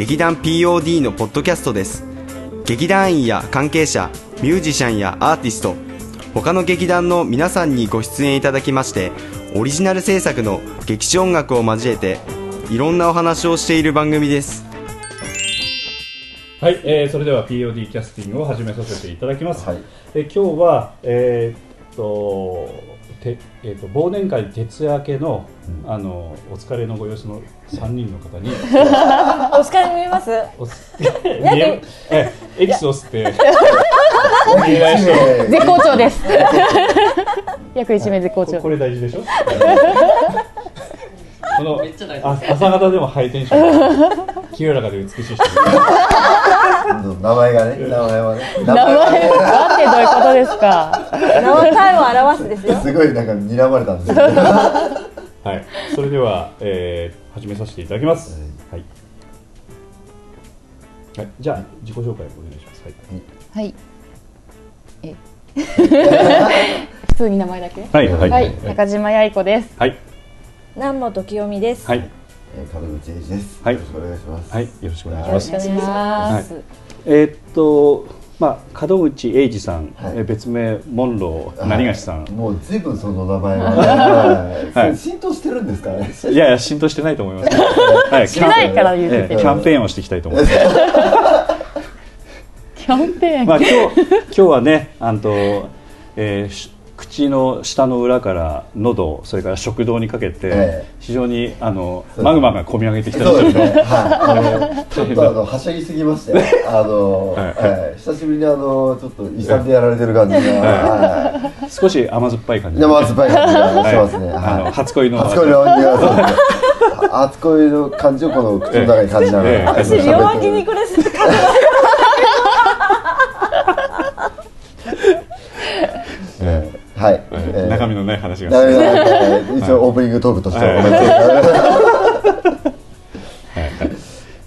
劇団 POD のポッドキャストです。劇団員や関係者ミュージシャンやアーティスト他の劇団の皆さんにご出演いただきましてオリジナル制作の劇中音楽を交えていろんなお話をしている番組です。はい、えー、それでは POD キャスティングを始めさせていただきます。はい。えー今日は、えーっとてえーっと忘年会徹夜明けの,、あのお疲れのご様子の3人の方に お疲れ見えます。おす 見ええエキスを吸って絶好調です。約一名絶好調。ここれ大事でしょ？このあ朝方でもハイテンション清らかで美しい人名前がね、名前はね。名名前はってどういうことですか？名は体を表すですよ。すごいなんか睨まれたんですよ。は はい、それでは、えー、始めさせていただきます。はい。はい、じゃあ自己紹介お願いします。はい。はい。え。普通に名前だけ？はい、はい、はい、中島八重子です。はい、南本清美です。はい、い。門口英二です。はいよろしくお願いします。はい、よろしくお願いしよます。ろしくお願いします。えーっと、まあ、門口英二さん、はいえー別名モンロー成菓さん。もうずいぶんその名前がねはいはい浸透してるんですかね。いやいや、浸透してないと思います。はい、してないから言うてる。えーキャンペーンをしていきたいと思います。キャンペーン。まあ、今日今日はねあんと、えーし口の下の裏から喉それから食道にかけて、ええ。非常にあのマグマが込み上げてきたそうですね。のではい。あのちょっとあのはしゃぎすぎまして、あの、はいはい。久しぶりにあのちょっと遺産でやられてる感じが、は少し甘酸っぱい感い。じで、生酸っぱい感じがしますね。あのはい。初恋の。初恋の匂いがそうですね。初恋の感じをこの口の中に感じながら、私弱気にこれするから。ええはい。えーええ中身のない話が。一応オープニングトークとしてはごめんなさい。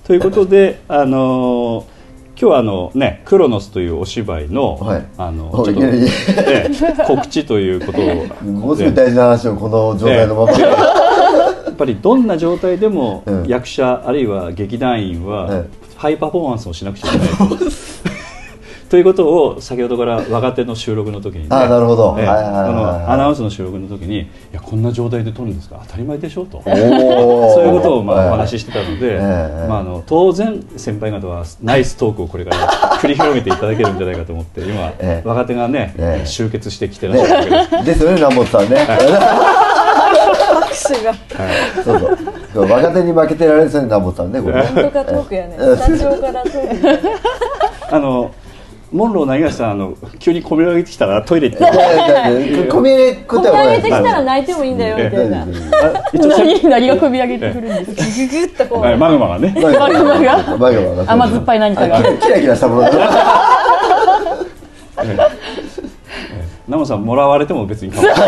ということで、あのー今日はあのねクロノスというお芝居の、はい。あの告知ということをものすごい大事な話をこの状態のまま。やっぱりどんな状態でもうん。役者、あるいは劇団員は、うんハイパフォーマンスをしなくちゃいけない と。ということを先ほどから若手の収録の時に、ね、あなるほどええはいはいはいはいあのアナウンスの収録の時にいやこんな状態で撮るんですか？当たり前でしょ？とおー そういうことをまあお話ししてたので、ええまあ、あの当然先輩方はナイストークをこれから 繰り広げていただけるんじゃないかと思って今、ええ若手がね、ええ集結してきてらっしゃるわけです。ね、ですよね、南本さんね。拍手が。そうそうそう。若手に負けてられるんですよね、南本さんね、これね。なんとかトークやね。スタジオからトーク。あのモンローな東さんあの急に込み上げてきたらトイレ行って。こみ上げてきたら泣いてもいいんだよみたいな。何何が込み上げてくるんですか？ググッとこう。はいマグマがね。マグマが。マグマが。甘酸っぱい何かが。あキラキラしたものナモさんもらわれても別に構わ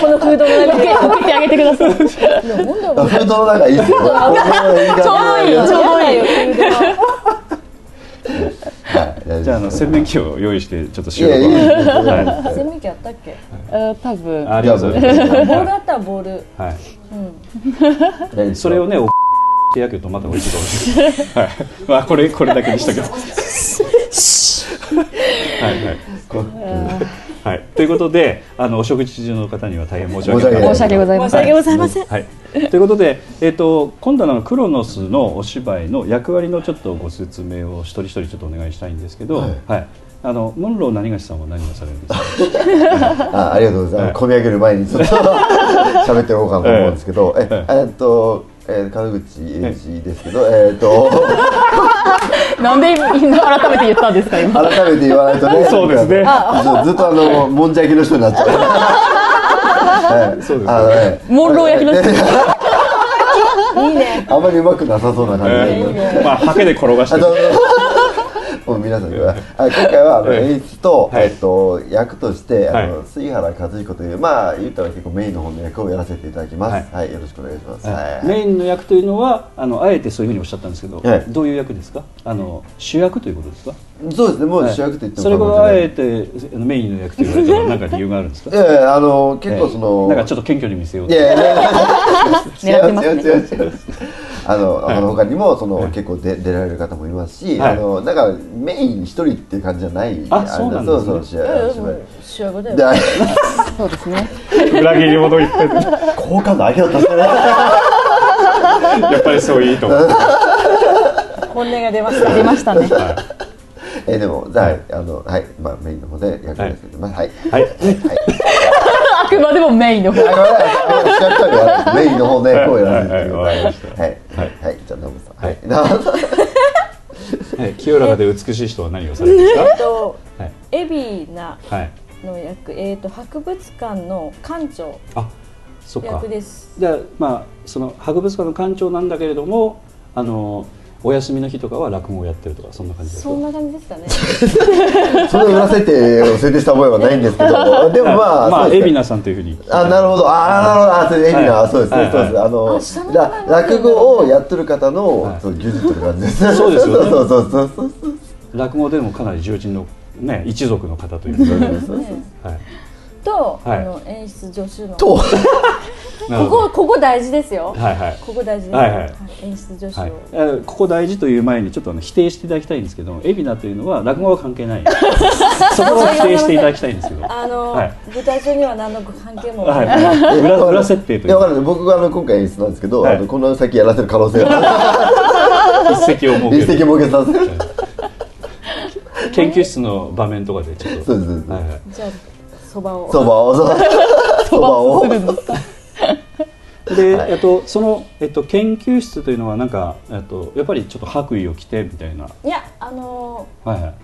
この空洞の中で。送ってあげてください。フードの中いいですよ。ちょうどいい。ちょうどいい。はい。じゃああの洗面器を用意してちょっといやいい収録を洗面器あったっけ？あ多分。あありますじゃあボールあったらボール。はい、それをね、お手 焼けとまた美味しいかもしれない。はい、まあ、これ、これだけにしときます。はい、はい。はい、ということで、あの、お食事中の方には大変申し訳。申し訳ございません。申し訳ございません。はい、ということで、えっ、と、今度はあのクロノスのお芝居の役割のちょっとご説明を一人一人ちょっとお願いしたいんですけど。ははいい。あの、モンロー何がしさんは何をされるんですか？あありがとうございます。込み上げる前にちょっと 喋っておこうかなと思うんですけど、えええっと。えー、門口英二ですけど、えっと なんでみんな改めて言ったんですか今。改めて言わないとね。そうですね。ずずっとあのもんじゃ焼きの人になっちゃう。はい。そうですね。あのね。モンロー焼きの人。いいね。あまりうまくなさそうな感じで、えーまあハケで転がしてもう皆さんがあ今回はあのええ演出と、はい。えっと、役としてあの、はい。杉原和彦というまあ言ったら結構メインの方の役をやらせていただきます。ははいい、よろしくお願いします、メインの役というのはあのあえてそういうふうにおっしゃったんですけど、はい。どういう役ですか？あの主役ということですか？そうですねもうはい。主役と言ってもそれこそ過言じゃない。あえてあのメインの役と言われたのは何か理由があるんですか？いやいやあの結構その、なんかちょっと謙虚に見せようと。いやいやいや。狙ってますね。違う違う違う違うあの、はい。あの他にもその、はい。結構で出られる方もいますし、はい。あのなんかメイン一人っていう感じじゃないあそうなんですね。そうそう試合いやいや芝居。もう主役だよそうですね。裏切り者言ってる好感度上げようとしてねやっぱりそういいと思う。本音が出ました出ましたね。えでもじゃあ,、はい。あのはい。まあメインの方で役ですけどはい。はい。はい。はい。あくまでもメインの方。メインの方でこうやらせていただきはい。はい。ますはいはい。はいじゃあナムさん。はい。ナムさん。はい。清らかで美しい人は何をされるんですえっとかはい。海老名はい。の役えっと博物館の館長あそっか。役です。じゃあまあその博物館の館長なんだけれどもあのお休みの日とかは落語をやってるとかそんな感じですかそんな感じですかね。その裏設定を設定した覚えはないんですけど でもまあまあ海老名さんというふうに。あなるほど。あなるほど。あそれエビナ、はいそうです。ね、はいそうです。あの、落語をやってる方の、牛耳ってる感じですそうですよね。そうそうそうそう。落語でもかなり重鎮のね一族の方というか。ね。はいと、はい。あの演出助手の。と。ここここ大事ですよ、はいはい。ここ大事です、はい。はい。演出助手を、はい、えここ大事という前にちょっとあの否定していただきたいんですけど海老名というのは落語は関係ない。そこを否定していただきたいんですけど。あの、はい。舞台上には何の関係も。はない。い、裏裏設定という。いやわかんない僕があの今回演出なんですけど、はい。あのこの先やらせる可能性が。一石を設一石ける設けさせる研究室の場面とかでちょっと。そうですそうです。はいはい。じゃあそばを。そばを。そばを。で、えっと、その、えっと、研究室というのはなんか、えっと、やっぱりちょっと白衣を着てみたいな、いやあのはいはい、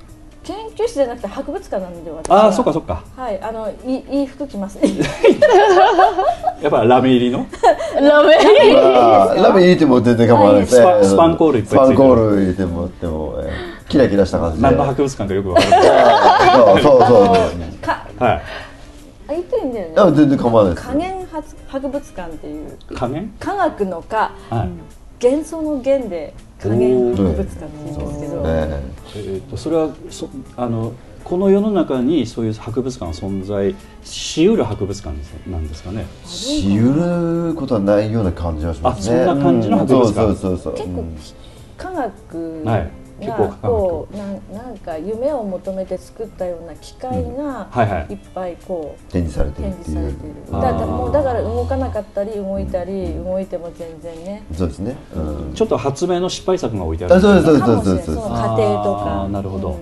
研究室じゃなくて博物館なんで私は。ああそっかそっか。はいあのいいい服着ますね。やっぱラメ入りの？ラメまあラメ入れても全然構わないですね。はい。スパスパンコールいっぱいついてる。スパンコール入れてもらっても、えーキラキラした感じで。何の博物館かよくわからない。そうそうそう。かはい。あ言ってんだよね。あ全然構わないです加減博博物館っていう。加減科学の科。はい、幻想の幻で加減博物館って言うんですけど、ね。えー、とそれはそあのこの世の中にそういう博物館が存在しうる博物館なんですかね。しうることはないような感じはしますねあそんな感じの博物館うんそうそうそうそう結構うん科学はいがこうなんなんか夢を求めて作ったような機械がはいっぱいこう展示されてる展っていう。示されている。あーだからもうだから動かなかったり動いたり動いても全然ね。そうですね、うん。ちょっと発明の失敗作が置いてある。あそうですそうかもしれないそうそうその過程とあかーなるほど。うん。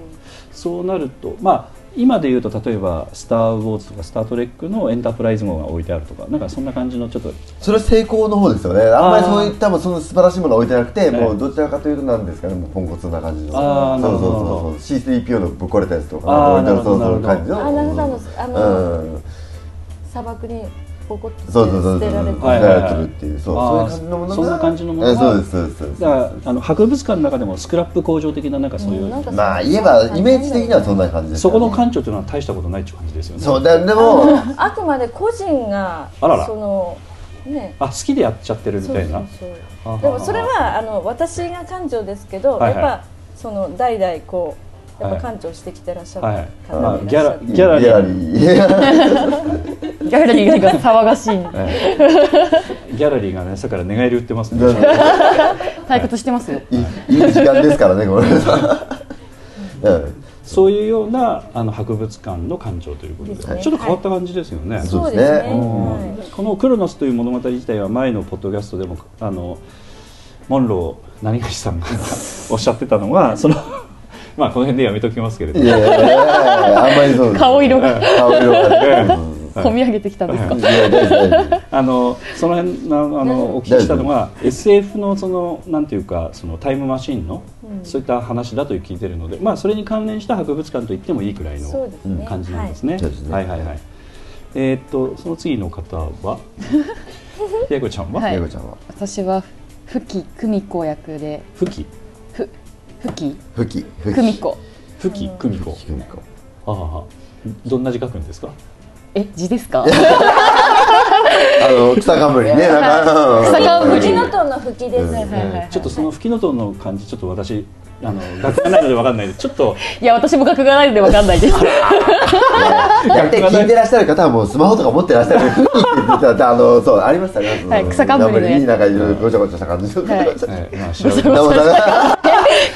そうなるとまあ今で言うと例えば「スター・ウォーズ」とか「スター・トレック」のエンタープライズ号が置いてあるとかなんかそんな感じのちょっとそれは成功の方ですよね。あんまりそういったもうその素晴らしいものは置いてなくて、えもうどちらかというとなんですかねもうポンコツな感じの。あーそうそうそうそう。C3PO のぶっ壊れたやつとか置いてあるそうなるほどそう感じのあなるほどあのあのうん。砂漠にポコッとそうそうそう捨てられてるっていうそうそういう。感じのものがそんな感じのものそうですそうです。そうです。だからあの博物館の中でもスクラップ工場的ななんかそういう、まあ言えばイメージ的にはそんな感じですそこの感館長というのは大したことないっていう感じですよね。そうだでもあくまで個人があららそのね。あ好きでやっちゃってるみたいな。でもそれはあの私が館長ですけど、やっぱその代々こうやっはいぱ館長してきてらっしゃるはい。方まあがいらっしゃって。ギャラギャラリー。ギャラリー。が騒がしい。ええギャラリーがね朝から寝返り打ってますね。退屈してますよ。いいい時間ですからねこれ。うん。そういうようなあの博物館の館長ということで。ですね。ちょっと変わった感じですよね、そうですね。うん。はい。このクロノスという物語自体は前のポッドキャストでもあのモンロー何がしさんがおっしゃってたのはそのまあこの辺でやめときますけれど。いやいやいやあんまりそうです顔色が。顔色がね。込み上げてきたんですか？あのその辺のあのお聞きしたのは SF のそのなんていうかそのタイムマシーンの、そういった話だと聞いてるので、まあそれに関連した博物館と言ってもいいくらいのそうですね。感じなんですね。はいはいはい。えーっとその次の方は、やこちゃんは、はい。やこちゃんは？私はふき久美子役で。ふきふふき。ふきふき。久美子。ふき久美子。ふき久美子。ああは。あどんな字書くんですか？え字ですか？あの草冠ねなんか。草冠。吹きのとの吹きです、はいはいはいちょっとその吹きのとの感じちょっと私あの学がないのでわかんないでちょっと。いや私も学がないのでわかんないです。やって聞いてらっしゃる方はもうスマホとか持ってらっしゃる。ふきって言ってたあのそうありましたねはい草冠でになんかいろいろごちゃごちゃした感じはい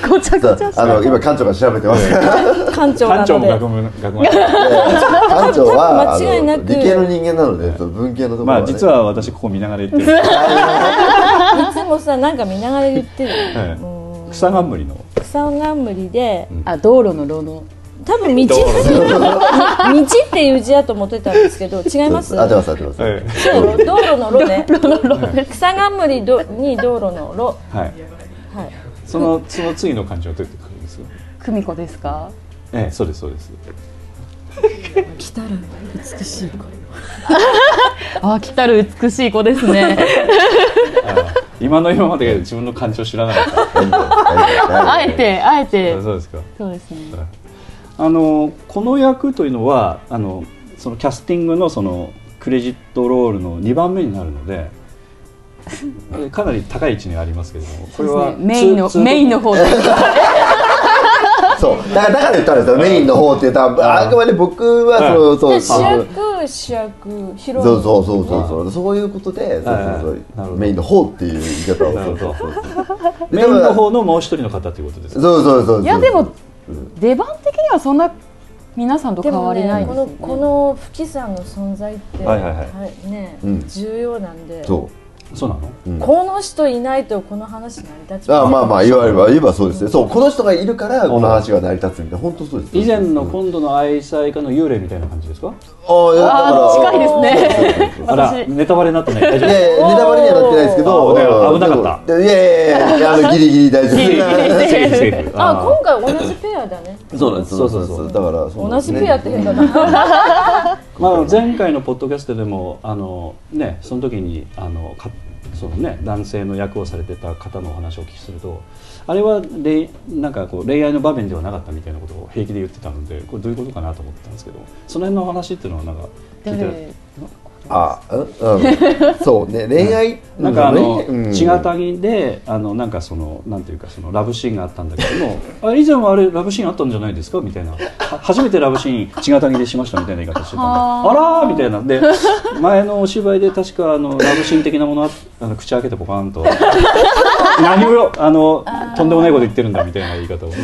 ごちゃごちゃあの今館長が調べてます館長な館長もので学部学部館長はあ間違いな理系の人間なので文系のところまあ実は私ここ見ながら言ってるいつもさなんか見ながら言ってる、草冠の草冠であ道路の路の。多分道。道 っていう字だと思ってたんですけど違います？合ってます合ってますえそう道路の路ね。草冠どに道路の路。えはい。はい。そのその次の漢字はどうやって書くんですか？久美子ですか？ええそうですそうです。来たら美しい あ来たる美しい子ですね。あ今の今まで自分の漢字を知らなかった。あえてあえて。あそうですか。そうですね。あのこの役というのはあのそのキャスティングのそのクレジットロールの2番目になるのでえ かなり高い位置にありますけれどもこれはねメインのメインの方で。そう。だからだから言ったんですよ。メインの方って言ったらあくまで僕はそうそう主そ主役ヒロイン。そうそうそうそう。そういうことでそうそうそほど。うメインの方っていう言い方をそうそうそう。メインの方のもう一人の方ということですそうそうそうそう。いやでも出番的にはそんな皆さんと変わりないねですよね。このこの吹きさんの存在って、はいはいはい。ね、うん。重要なんで。そそうなの？うん。この人いないとこの話成り立ちうあまあまあ言われれば言えばそうですね。そうこの人がいるからこの話が成り立つみたいな。本当そうです。以前のうん今度の愛妻家の幽霊みたいな感じですか？あいやだからあー近いですね。あら私。ネタバレになってない。大丈いやいやネタバレにはなってないですけどあ危なかった。いやいやいやあの ギリギリ大丈夫あー今回同じペアだね。そうなんですそうそうそうだから同じペアって変だなまあ、前回のポッドキャストでもあの、ね、その時にあのかその、ね、男性の役をされてた方のお話をお聞きするとあれは恋なんかこう恋愛の場面ではなかったみたいなことを平気で言ってたのでこれどういうことかなと思ってたんですけどその辺のお話っていうのはなんか聞いてあうんうん。そうね恋愛なんかあのうん。血がたぎであのなんかそのなんていうかそのラブシーンがあったんだけども あ以前はあれラブシーンあったんじゃないですか？みたいな。は初めてラブシーン血がたぎでしましたみたいな言い方してたんではあらー！みたいな。で前のお芝居で確かあのラブシーン的なものああの口開けてポカンと 何をあのとんでもないこと言ってるんだみたいな言い方をね。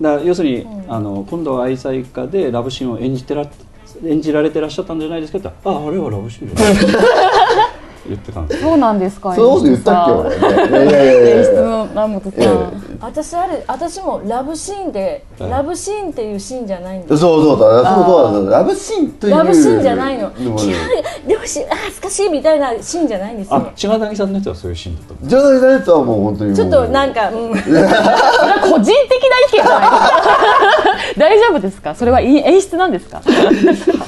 だ要するに、あの今度は愛妻家でラブシーンを演じてら演じられてらっしゃったんじゃないですかってああれはラブシーン 言ってたんですよ。そうなんですかそういうこと言ったっけ俺。ねいやいやいやいや。演出の南本さん私ある私もラブシーンではい。ラブシーンっていうシーンじゃないんそうですそう。だそうそうそう。ラブシーンというラブシーンじゃないの。でもキャーラブシーンあ恥ずかしいみたいなシーンじゃないんですあよ。千賀谷さんのやつはそういうシーンだったんですジョナサンのやつはもう本当にちょっとなんか、うん、個人的な意見じゃない。ですか大丈夫ですか？それはいい演出なんですか？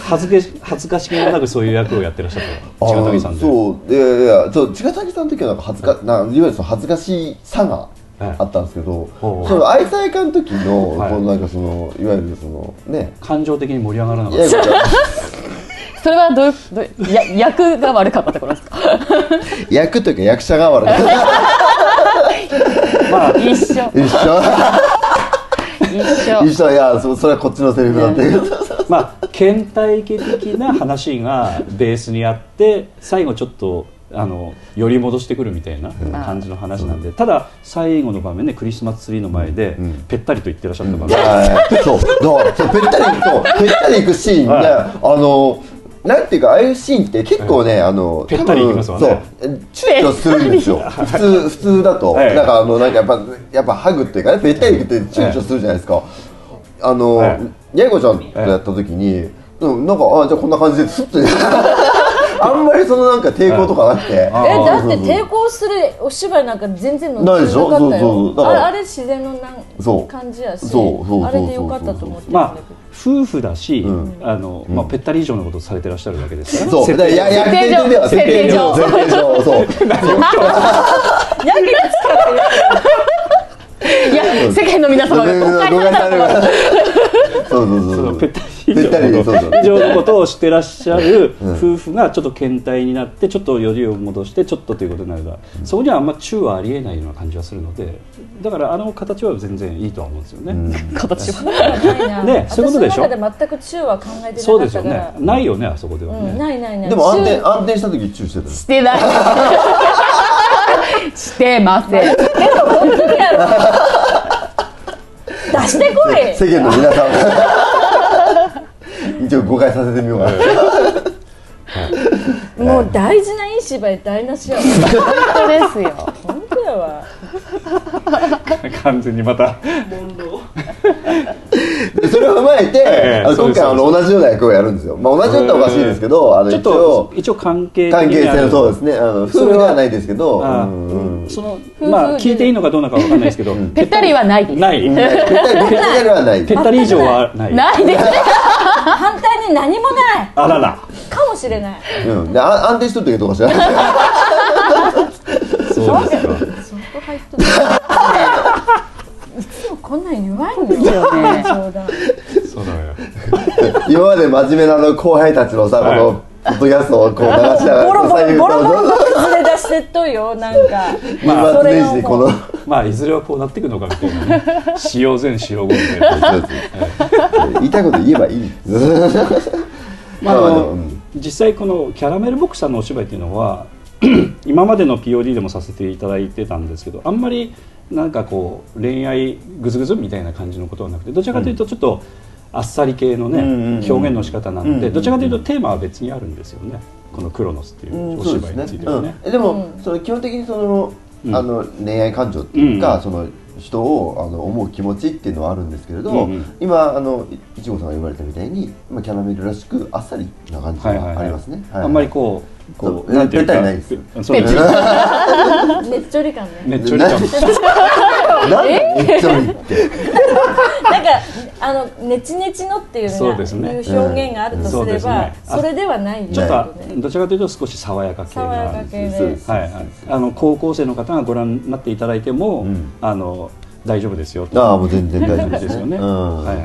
恥ずか恥ずかしげもなくそういう役をやってらっしゃったあ千賀谷さんで。そういやいやそう千賀谷さんの時はなんか恥ずかなんかいわゆるその恥ずかしさがはい。あったんですけど、その愛妻家の時の、はい。このなんかそのいわゆるそのね。感情的に盛り上がらなかった。それはどういうどうや役が悪かったってことですか？役というか役者が悪い まあ一緒。一緒。一緒。一緒。いやそそれはこっちのセリフだっていう まあ倦怠期的な話がベースにあって最後ちょっとあの寄り戻してくるみたいな感じの話なんで、ただ最後の場面でクリスマスツリーの前でん。ぺったりと言ってらっしゃったから、うそう。そうぺったりそうぺったりいくシーンで、はい。あのなんていうかああいうシーンって結構ね、あのぺったりいきますわね。そう躊躇するんですよ。普通普通だと、はい。なんかあのなんかやっぱやっぱハグっていうかねぺったりいくって躊躇するじゃないですか、あの、はいやいこちゃんとやった時に、うんなんかあじゃあこんな感じでスッと。あ あんまりそのなんか抵抗とかなくて。あえだってそうそう抵抗するお芝居なんか全然乗ってなないでしょ？かったよそうそう。だから。あれあれ自然のなんそう感じやしそうそうそうそうあれでよかったと思ってるんだけど。まあ夫婦だし、ん。あのまあ、ぺったり以上のことをされてらっしゃるわけですから、そう。設定上。では設定上。設定上。そう。やけに使っていや世間の皆様が誤解されそうそうそう。そのぺったり以上のそうそう。こと以上のことをしてらっしゃる夫婦がちょっと検体になってちょっとよりを戻してちょっとということになればそこにはあんまチューはありえないような感じはするのでだからあの形は全然いいとは思うんですよね、形は。ないなねそういうことでしょ？私の中で全く中は考えてなそうですよかったからねないよねあそこではね、うん、ないないない。でも安定中安定した時チューしてたの？してない。してません。本当にやろ出してこい。世間の皆さん。一応誤解させてみようかな。もう大事ないい芝居台無しやわ。本当ですよ。本当やわ。完全にまた。で それを踏まえて、ええあのそうです今回あの同じような役をやるんですよ、まあ、同じようっておかしいですけど、あのちょっ一と応一応関係的関係性そうですね。あの夫婦ではないですけど。あうんうん。そのまあ聞いていいのかどうなのかわかんないですけど、ぺったりはないです。ない、ぺったりはない。ぺったり以上はない。ない。です。反対に何もない。あらら。かもしれない。うん、であ安定しとったけどかしらそうですかそこ入っとるいつもこんなん言わんよですよ。ね冗談そうだよ。今まで真面目なあの後輩たちのさ、はい。このポッドキャストをこう流しながらボロボロボロボロ崩れ出してっといよなんかまあそれ年始にこのまあいずれはこうなっていくのかみたいなね使用前使用後みたいな言いたいこと言えばいいまあ実際このキャラメルボックスさんのお芝居っていうのは 今までの POD でもさせていただいてたんですけどあんまりなんかこう恋愛グズグズみたいな感じのことはなくてどちらかというとちょっとあっさり系のね、表現の仕方なので、どちらかというとテーマは別にあるんですよね。この「クロノス」っていうお芝居についてはね。うん。でも、その基本的にその、うん。あの恋愛感情っていうか、うん。その人をあの思う気持ちっていうのはあるんですけれど、うんうん。今あのいいちごさんが言われたみたいに、まあ、キャラメルらしくあっさりな感じはいはいはい。がありますね、あんまりこうこうなんていうか。ないですそうですね。ねっちょり感ねねっちょり感。なん？でめっちゃいいって。なんかあのネチネチのっていうそうですね。いう表現があるとすればそれではないんちょっとどねどちらかというと少し爽やか系爽やなか系ですはいはい、あの高校生の方がご覧になっていただいても、うん。あの大丈夫ですよああもう全然大丈夫ですよね、うん。はいは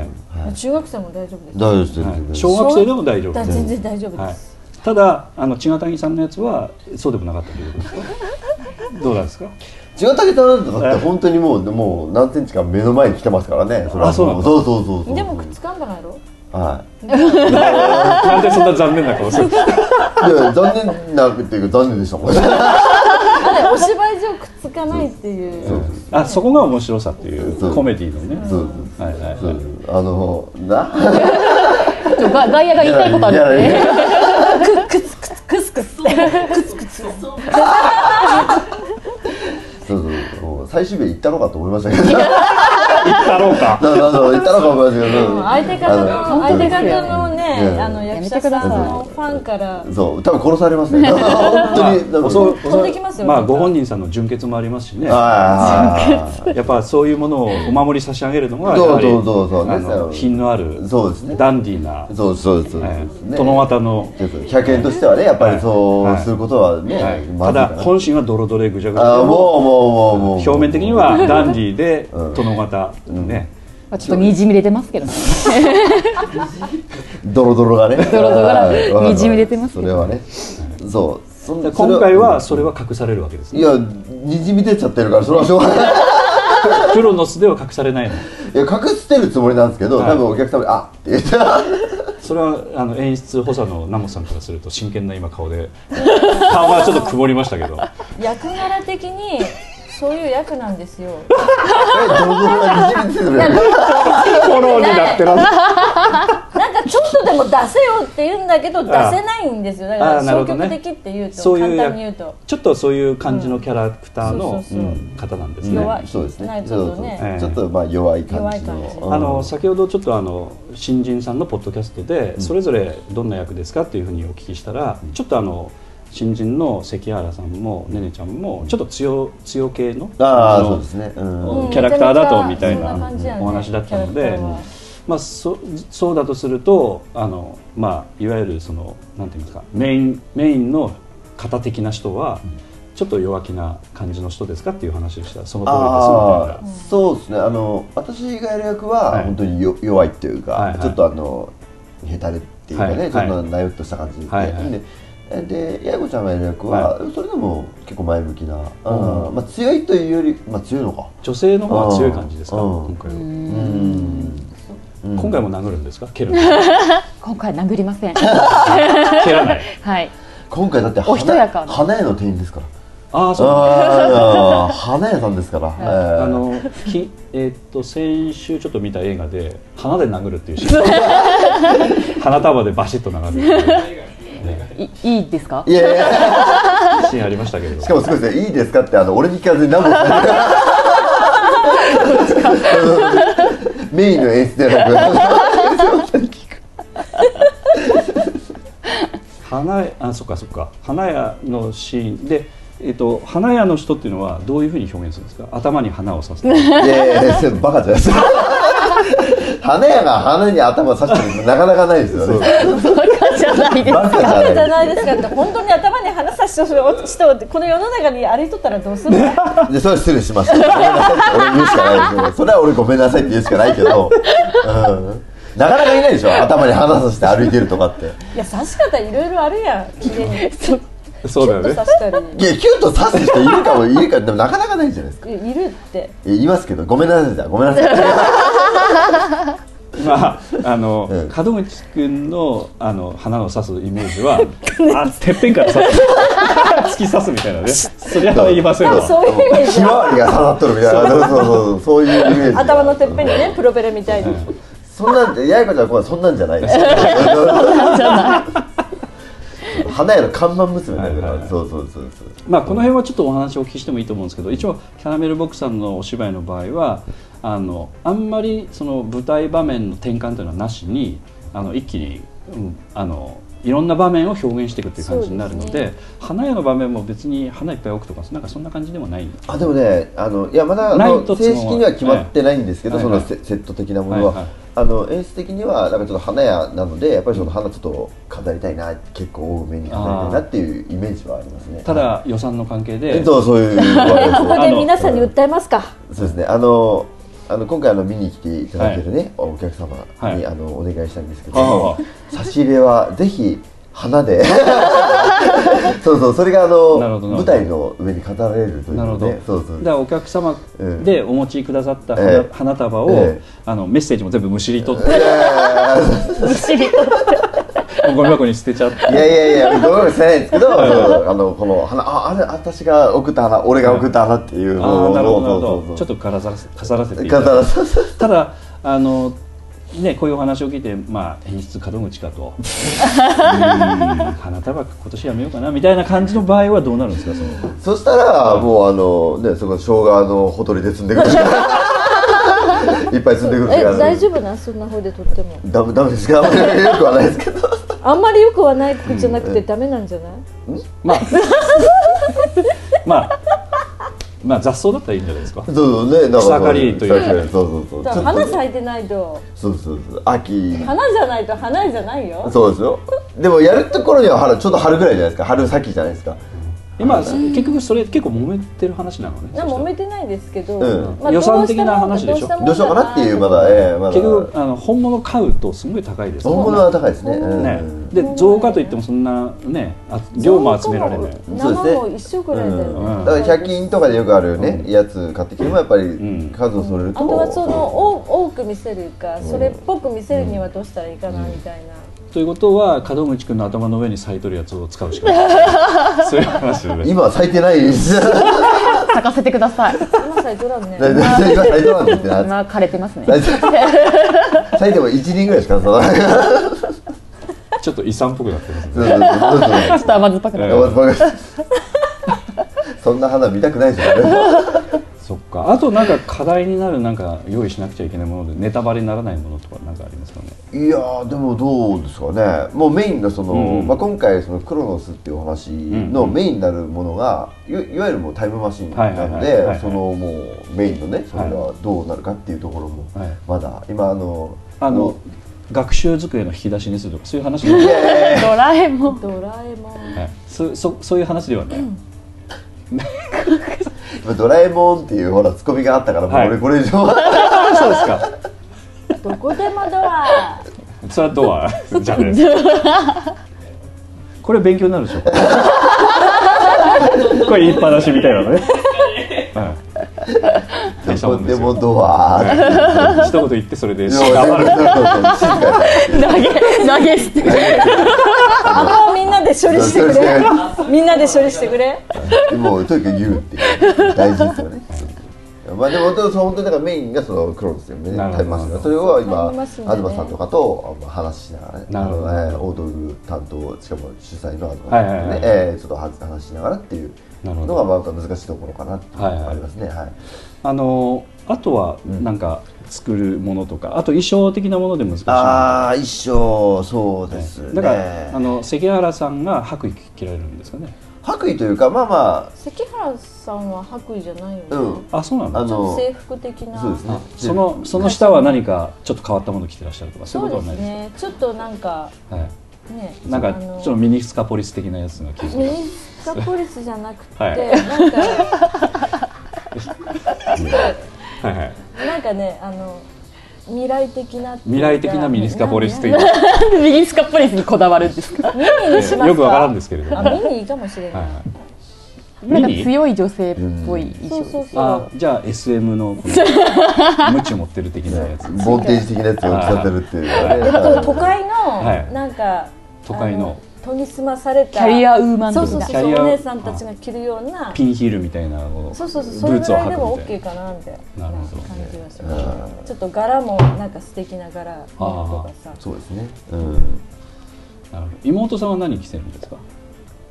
い。中学生も大丈夫です大丈夫です小学生でも大丈夫だです、全然大丈夫はい。です、、ただあの千賀谷さんのやつはそうでもなかったということです。かどうなんですか？千賀武さんとかって本当にもうもう何センチか目の前に来てますからね。それはあそうなんだそうそうそうそうでもくっつかんばないろ？はなんでそんな残念な顔する。いいや残念なっていうか残念でしたもんお芝居上くっつかないっていう。あそこが面白さっていうそう。コメディのね。そうはいはいそう。はいあのな。ちょが外野が言いたいことあるねやクスクス。クスクスそう。そうもう最終日行ったのかと思いましたけど。だろうか。行ったのか思いましたけど相手方の相手方のねうんあの役者さんのファンから。そう。多分殺されますね。本当に。飛んできますよまあご本人さんの純潔もありますしね。ああやっぱそういうものをお守り差し上げるのがそうやはりそうそうそう。ねあの品のあるそうですね。ダンディーなそうそうそう。殿方の。100円としてはねやっぱりそうはい。することはね、ただ本心はドロドレぐちゃぐちゃもうもうもうもう表面的にはダンディーでうん。殿方ね。まあちょっとにじみ出てますけどね。ドロドロがね。ドロドロがにじみ出てますけど。それはね。そう。そんで今回はそれは隠されるわけですね。いやにじみ出ちゃってるからそれはしょうがない。クロノスでは隠されないの。いや隠してるつもりなんですけど、はい。多分お客様に「あっ」って言った それはあの演出補佐のナモさんからすると真剣な今顔で。顔がちょっと曇りましたけど。役柄的にそういう役なんですよ。フォローになってます。なんかかちょっとでも出せよって言うんだけど出せないんですよ。だからあーなるほどね。消極的って言うとそういう簡単に言うと。ちょっとそういう感じのキャラクターの方なんですね。弱い。そうですね。ちょっとまあ弱い感じの。あの先ほどちょっとあの新人さんのポッドキャストでそれぞれどんな役ですかっていうふうにお聞きしたらちょっとあの新人の関原さんもねねちゃんもちょっと強強系のあそうですね。うん。うん。キャラクターだとみたいなお話だったのでまあそそうだとするとあのまあいわゆるそのなんていうんですかメインメインの型的な人はちょっと弱気な感じの人ですかっていう話をしたらその通りですみああたいな。そうですね。あの私がやる役ははい。本当によ弱いっていうか、はいはい。ちょっとあの下手れっていうかね、はいちょっとなよっとした感じで、はいはい。でで八重子ちゃんがやる役は、はそれでも結構前向きな、うんうん。まあ、強いというより、まあ、強いのか。女性の方が強い感じですか？うん。今回は。うん。今回も殴るんですか？蹴るんですか今回殴りません。蹴らない。はい。今回だっておしとやかな花屋の店員ですから。ああそうああ花屋さんですから、ええあのきえーっと先週ちょっと見た映画で花で殴るっていうシーン。花束でバシッと殴るいういですか？いやいやシーンありましたけれど。しかもすごいですねいいですかってあの俺に聞かずに何も。メインの演出ではなく花屋あそっかそっか。花屋のシーン。でえっと花屋の人っていうのはどういうふうに表現するんですか？頭に花を刺すいやいやいやバカじゃないですか花屋が花に頭刺してるのなかなかないですよねないです。バカじゃないですかって本当に頭に花差しとる人ってこの世の中に歩いとったらどうするの？でそれ失礼しました俺言うしかないですよそれは俺ごめんなさいって言うしかないけど、うん、なかなかいないでしょ？頭に花刺して歩いてるとかって。いや刺し方いろいろあるやん。綺麗にキュッとそうだよね。刺したり。いやキュッと刺す人いるかもいるかでもなかなかないじゃないですか？いいるって。いますけど。ごめんなさい。ごめんなさいまああの、うん門口君のあの花を刺すイメージは あてっぺんから刺す。突き刺すみたいなね。そりゃ言いませんわ。そういうイメージひまわりが刺さっとるみたいなそうそうそうそういうイメージ頭のてっぺんにねプロペラみたいにそんなんで八重子ちゃんはそんなんじゃない。です花屋の看板娘だから、はいはいはい。そうそうそうそう。まあ、この辺はちょっとお話をお聞きしてもいいと思うんですけど一応キャラメルボックさんのお芝居の場合はあのあんまりその舞台場面の転換というのはなしにあの一気に、うん、あのいろんな場面を表現していくっていう感じになるので花屋の場面も別に花いっぱい置くとかなんかそんな感じでもない。あでもねあのいやまだ正式には決まってないんですけど、はい。そのセセット的なものは、はいはい。あの演出的にはなんかちょっと花屋なのでやっぱりその花ちょっと飾りたいな結構多めに飾りたいなっていうイメージはありますね。ただ予算の関係えでそうそういうここで 皆さんに訴えますか。そうですね。あのあの今回あの見に来ていただけるね、お客様に、はい。あのお願いしたんですけど、は差し入れはぜひ花で。そうそうそれがあの舞台の上に飾られるというなるほど、ねそうそう。だからお客様うん。でお持ちくださった花,、ええ。花束を、ええ。あのメッセージも全部むしり取って。いや ゴミ箱に捨てちゃって。いやいやいやごめんなさいないんですけどあのこの花ああれ私が送った花俺が送った花っていうああなるほどなるほそうそうそう。ど。ちょっと飾らせ飾らせていただ あのねこういうお話を聞いてまあ演出門口かと。花束今年やめようかなみたいな感じの場合はどうなるんですかその。そしたらもうあのねそこ生姜のほとりで積んでくる。いっぱい積んでくるえから。大丈夫なん？そんな方でとっても。ダメダメですか？あんまりよくはないですけどあんまりよくはないじゃなくてダメなんじゃない？まあ。まあ。まあ雑草だったらいいんじゃないですか。そうそうね。なんか草刈りという。そうそうそう花咲いてないと。そうそうそう。秋。花じゃないと花じゃないよ。そうですよ。でもやるところには春ちょうど春ぐらいじゃないですか。春先じゃないですか今結局それ結構揉めてる話なのねな揉めてないですけど、うん。まあ予算的な話でしょ。どうしようかな。っていうまだええまだ。結局あの本物買うとすごい高いです本物は高いですね。うん。ね、で増加といってもそんなねあ量も集められない。生も一緒ぐらい。だよね、うん。だから100均とかでよくあるね、やつ買ってきてもやっぱりん。数を揃えると、あとはそのお多く見せるかそれっぽく見せるにはどうしたらいいかなみたいな、ということは門口君の頭の上に咲いとるやつを使うしかない。そういう話です。ね今は咲いてないです。咲 咲かせてください。今さえドラムね。大体が最初なんですけどまあ枯れてますね。大体最低も1人ぐらいしか育たないちょっと遺産っぽくなってますね。ちょっと甘酸っぱくなるそうそんな花見たくないじゃん。そっか。あとなんか課題になるなんか用意しなくちゃいけないものでネタバレにならないものとかなんかあります？いやーでもどうですかね。もうメインのその、うんまあ、今回そのクロノスっていうお話のメインになるものがいわゆるもうタイムマシンなのはいはいはいはい。はいでそのもうメインのねそれがどうなるかっていうところもはい。まだ今あのあの学習机の引き出しにするとかそういう話でドラえもん。ドラえもん。はい。そそそういう話ではない、今ドラえもんっていうほらツッコミがあったからもうはい。俺これ以上 そうですか。どこでもドアそれはドア じゃないです。かこれ勉強になるでしょ？これ言いっぱなしみたいなのね、はい、大したどこでもんですよもドア一言言ってそれで黙る。投げ投げ捨てあみんなで処理してくれ。みんなで処理してくれ。もうとにかく言うっていう。大事ですよねまあでも本当にそう本当にだからメインがそのクロノスですよね。なるほどタイムマシンがそれを今ね。東さんとかと話しながらね。なるほど。えー大道具担当しかも主催の東はいはいはい。さんとねえーちょっとは話しながらっていうなるほど。のがまた難しいところかなっていうのがありますね。はい。あのあとはなんか作るものとか、あと衣装的なもので難しい。ああ衣装そうですね。だからあの関原さんが白衣着られるんですかね白衣というかまあま関原さんは白衣じゃないよね、あうん。あそうなんだあの制服的な。そうですね。そのその下は何かちょっと変わったもの着てらっしゃるとかそうそいううことはないですですねちょっとなんかか、はい。ねなんかあのちょっとミニスカポリス的なやつが着てミニスカポリスじゃなくて、はい。なんか はいはい。なんかねあの未来的な未来的なミニスカポリスという。ななんで右スカッポリスにこだわるんですか？ミニにしますか？よくわからんですけれども。あミニいいかもしれない、はいはい。なんかミニ。強い女性っぽいそう衣装そうそう。あじゃあ SM のムチ 持ってる的なやつ。ボンテージ的なやつを着させるっていう。都会の、はい。なんか都会の。あ研ぎ澄まされたキャリアウーマンそうそうそうお姉さんたちが着るようなピンヒールみたいなそうそうそうそブーツをれぐらいでも OK かなみたいななるほど。感じがします、ちょっと柄もなんか素敵な柄とかさ。そうですね。うん。妹さんは何着てるんですか？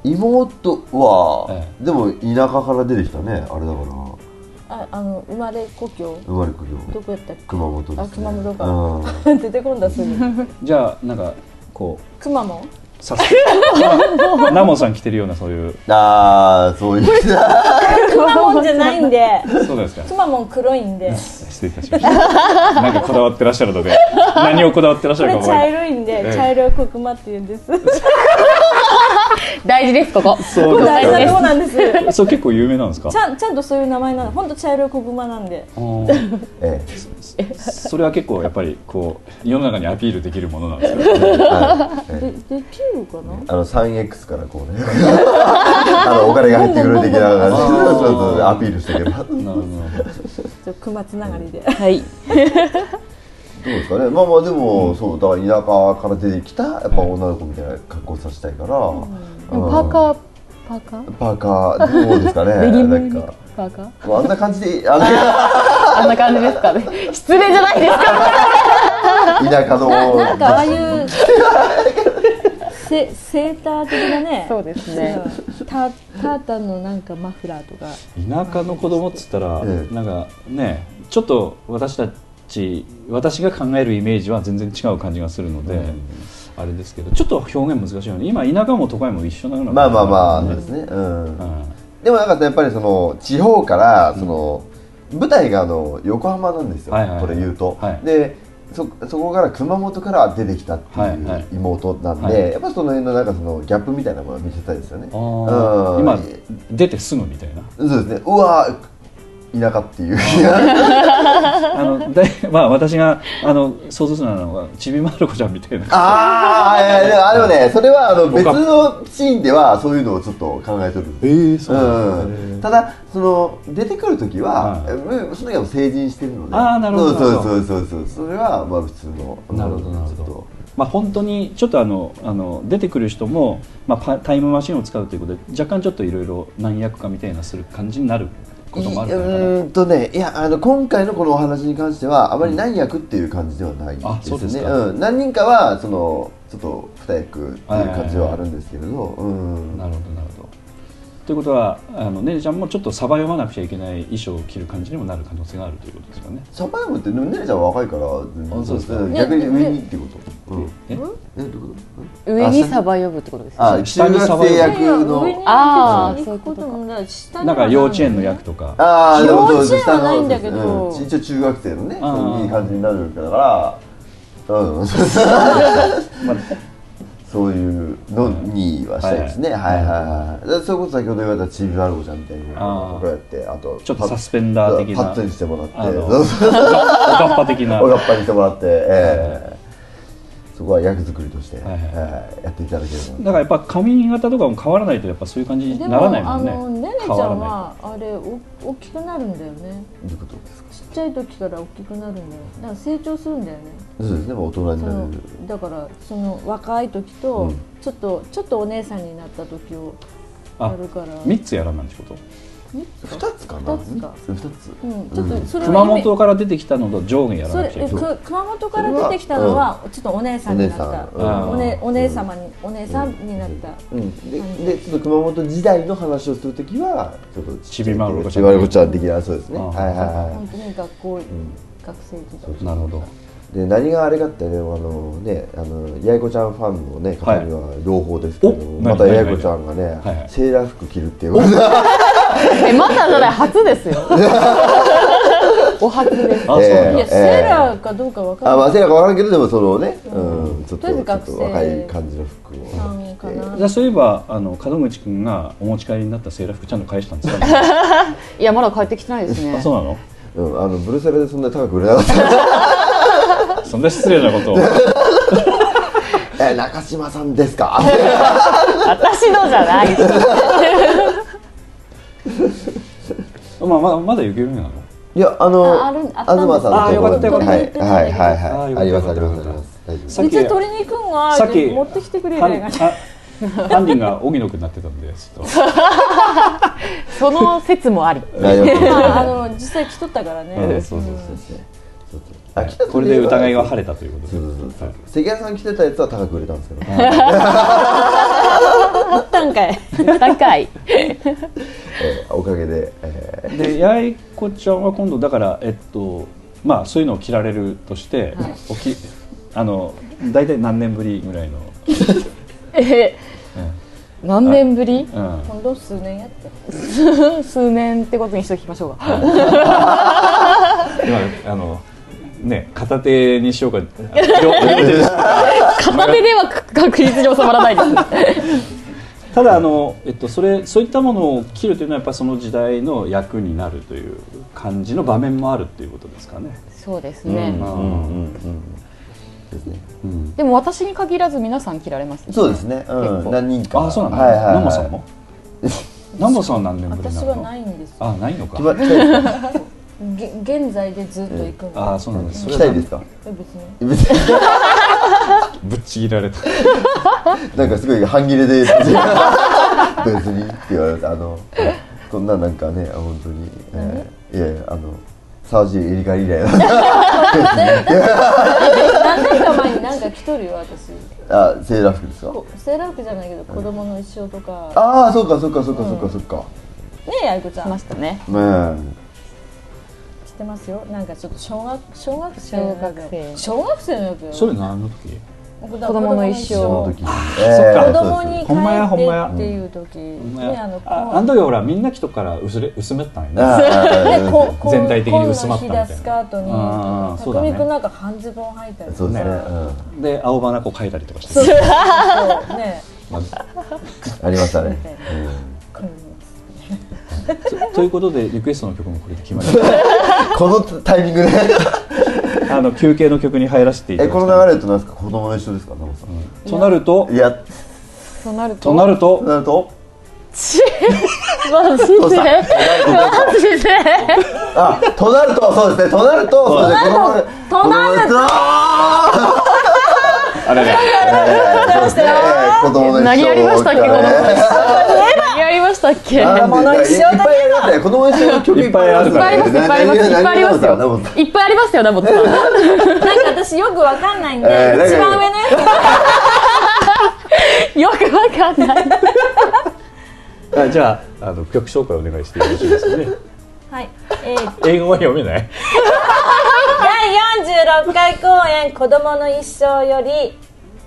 妹は、えでも田舎から出てきたね。あれだから。ああの生まれ故郷？生まれ故郷。どこやったっけ？熊本です、ね、あ熊本か。うん。出てこんだすぐ。じゃあなんかこう。くまモンさすナモさん着てるようなそういう。ああそういう。くまモンじゃないんで。そうですか。くまモン黒いんで。失礼いたしました。なんかこだわってらっしゃるので。何をこだわってらっしゃこれ茶るかわからない。色いんで、ええ。茶色いコクマって言うんです。大事ですここ。そう大事なとこでなんです。それ結構有名なんですか？ちゃんちゃんとそういう名前なの本当茶色いコクマなんで。あーえそれは結構やっぱりこう世の中にアピールできるものなんですか？えはい。えでえできるかな？あの 3X からこうね。あのお金が入ってくる的な感じで そうそうアピールしていけば。どうなるほど。ちょクマつながりではいですかね？まあまあでも、そうだから田舎から出てきたやっぱ女の子みたいな格好させたいから、でもパーカーパーカー？パーカーどうですかね？なんか。パーカー？あんな感じであの あんな感じですかね。失礼じゃないですか。田舎の。ななんかああいう セセーター的なね。そうですね。タタータンのなんかマフラーとか。田舎の子供っつったら、ええ。なんかねちょっと私たち私が考えるイメージは全然違う感じがするので、あれですけどちょっと表現難しいよね。今田舎も都会も一緒なようなまあまあまあねそうですね。うん。うん。でもなんかやっぱりその地方からその、舞台があの横浜なんですよ、はいはいはい。これ言うと、はい。でそそこから熊本から出てきたってはいはい。いう妹なんで、はい。やっぱその辺のなんかそのギャップみたいなものを見せたいですよね。うん。今出てすぐみたいな。そうですね。うわ田舎っていう。あのまあ私があの想像するのはちびまる子ちゃんみたいな。ああいやいやあでもねそれはあの別のシーンではそういうのをちょっと考えとる。ええそううん、ただその出てくる時は、はい。うんその時は成人してるので。あーなるほどそうそうそうそうそれはまあ普通の。なるほどなるほど。まあ、本当にちょっとあのあの出てくる人も、まあ、パタイムマシンを使うということで若干ちょっといろいろ何役かみたいなする感じになることもあうるのかな。ーんとねいやあの今回のこのお話に関してはあまり何役っていう感じではないあですね、そうん、何人かはそのちょっと二役っていう感じはあるんですけれど、うん。なるほどなるほど。ということはあのねねちゃんもちょっとさば読まなくちゃいけない衣装を着る感じにもなる可能性があるということですかね。サバイブってねねちゃんは若いからそうですか。ん逆に上にってこと、うん、え？えどういうこと？上にサバ呼ぶってことですかあ中学生役の。上にあー行くこともなんか幼稚園の役とか。ああ幼稚園はないんだけど。うん。一応中学生のねいい感じになるから。うん。そういうのにはしたいですね、はいはい。はいはい、それこそ先ほど言われたちびまる子ちゃんみたいなあー。こうやってあとちょっとサスペンダー的な。パッツにしてもらって。おかっぱ的な。おがっぱにしてもらって、ええそこは役作りとして、はいはい。ええやっていただければだからやっぱ髪型とかも変わらないとやっぱそういう感じにでならないもあもんねのねねちゃんはあれお大きくなるんだよね。どういうことですか？ちっちゃい時から大きくなるんだよだから成長するんだよね。そうですねもう大人になる。だからその若い時と、うん。ちょっとちょっとお姉さんになった時をやあるから。3つやらなんてこと？二つかな？二つか。二つ。うん、ちょっとそれは熊本から出てきたのと上下やらそれえなくちゃいけない。く熊本から出てきたのはちょっとお姉さんになった。お姉さん。うんおねお姉様にお姉さんになった、うん、ででちょっと熊本時代の話をするときはちょっとちびまる子ちゃん。ちびまる子ちゃん的なそうですね。あはいはいは本当に学校、学生時代。なるほど。いで何があれかってねあのねあの八重子ちゃんファンのね方には朗報ですけど、おまた何八重子ちゃんがね、はいはい。セーラー服着るっていう。ことでえまだじゃない初ですよ。お初です。あそうなんいだや、セーラーかどうかわからない。あまあセーラーかわからんけどでもそのね、うん。ちょっととりあえず学生ちょっと若い感じの服をじゃあそういえばあの門口君がお持ち帰りになったセーラー服ちゃんと返したんですか、いやまだ帰ってきてないですね。あそうなの？うん、あのブルセラでそんなに高く売れなかったそんな失礼なことを。え中島さんですか？私のじゃない。で すまあまだまだ行けるんなのいやあのああるあったんです東さんのところにあよかったよかった。はいはいはいあはいよかったありますありよかったますあります。大丈夫うち鶏肉がさっき持ってきてくれる犯人が荻野君になってたんでちょっと。その説もあり。ああの実際着とったからね、うんそうそうそうそうあ来これで疑いが晴れたということでそうそうそうそう関谷さん着てたやつは高く売れたんですけど。あったんかい。高い。えーおかげでえで八重子ちゃんは今度だからえっとまあそういうのを着られるとして、おきあの大体何年ぶりぐらいの、え何年ぶり？うん、今度数年やって。数年ってことにしておきましょうか。今あのね片手にしようか。片手では確率上収まらないです ただあの、えっと、それそういったものを切るというのはやっぱりその時代の役になるという感じの場面もあるっていうことですかね。そうですね、うん。うんうんですねうんでも私に限らず皆さん着られますね。そうですね。う結構。ん何人か。あそうなの、はいはいさんも？ナモさんは何年ぶりなの？私はないんですよ。あないのか現在でずっと行くん。で、ああそうなんです。それは来たいですか？え別に。別に。ぶっちぎられた。なんかすごい半切れで別に。って言われてあのこんななんかね本当に、えーいやあの沢尻エリカ以来の何年か前になんか着とるよ私。あセーラー服ですか？こセーラー服じゃないけど子供の衣装とか。ああそうかそうかそうかそうかそうか、ねえやいこちゃしまんしたね。ね知ってますよ。なんかちょっと小学小学生小学生。小学生の役よそれ何の時？子子供の衣装その時。に、そっか。子供に帰ほんまやほんまや。ってっていう時ねあのああの時ほらみんな着とくから薄れ薄めったんやね。全体的に薄まったみたいな。スカートにあーそうだね。匠君なんか半ズボン履いたりそうですね、ねうん。で青花子描いたりとかして。そう。ありましたね、ということでリクエストの曲もこれで決まりまし このタイミングで。た あの休憩の曲に入らせていたえだきたい。この流れとなんですか？子供の一緒ですか？ナモさん、となるといや。となると。となるととなると。マジでマジであとなるとそうですね。となるとそうですね。子供のとなるとあれねそうですね子供の何やりましたっけ子供のね。何やりましたっけ？の一生だけいっぱいやりまだって子供の曲いっぱいっぱいありますいっぱいありますいっぱいありますよ。いっぱいありますよなんか私よくわかんないんで、一番上のやよくわかんない。あじゃああの曲紹介お願いしてよろしいですかね？つはい、えー、英語は読めない？第46回公演「子供の一生」より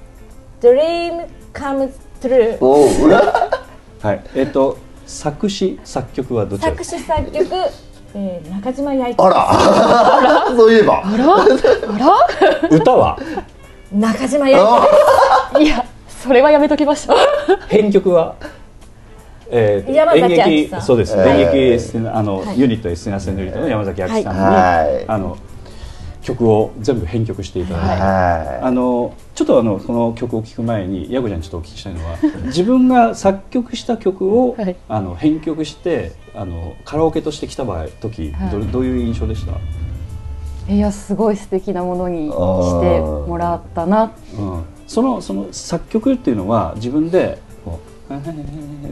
「Dream Comes True」はい。えっ、と作詞作曲はどちらです作詞作曲、えー、中島八重あら。そういえば。か歌は？中島八重いやそれはやめときましょう。編曲は、えー山崎演劇？明さん。そうです、えー演劇あの、ユニットエステナセンドリートの山崎明さんに、はい。あの曲を全部編曲していただいて、はあのちょっとあのこの曲を聴く前に矢子ちゃんにちょっとお聞きしたいのは自分が作曲した曲を、はい。あの編曲してあのカラオケとして来た場合時、はい。どどういう印象でした、いやすごい素敵なものにしてもらったな。うん、そのその作曲っていうのは自分で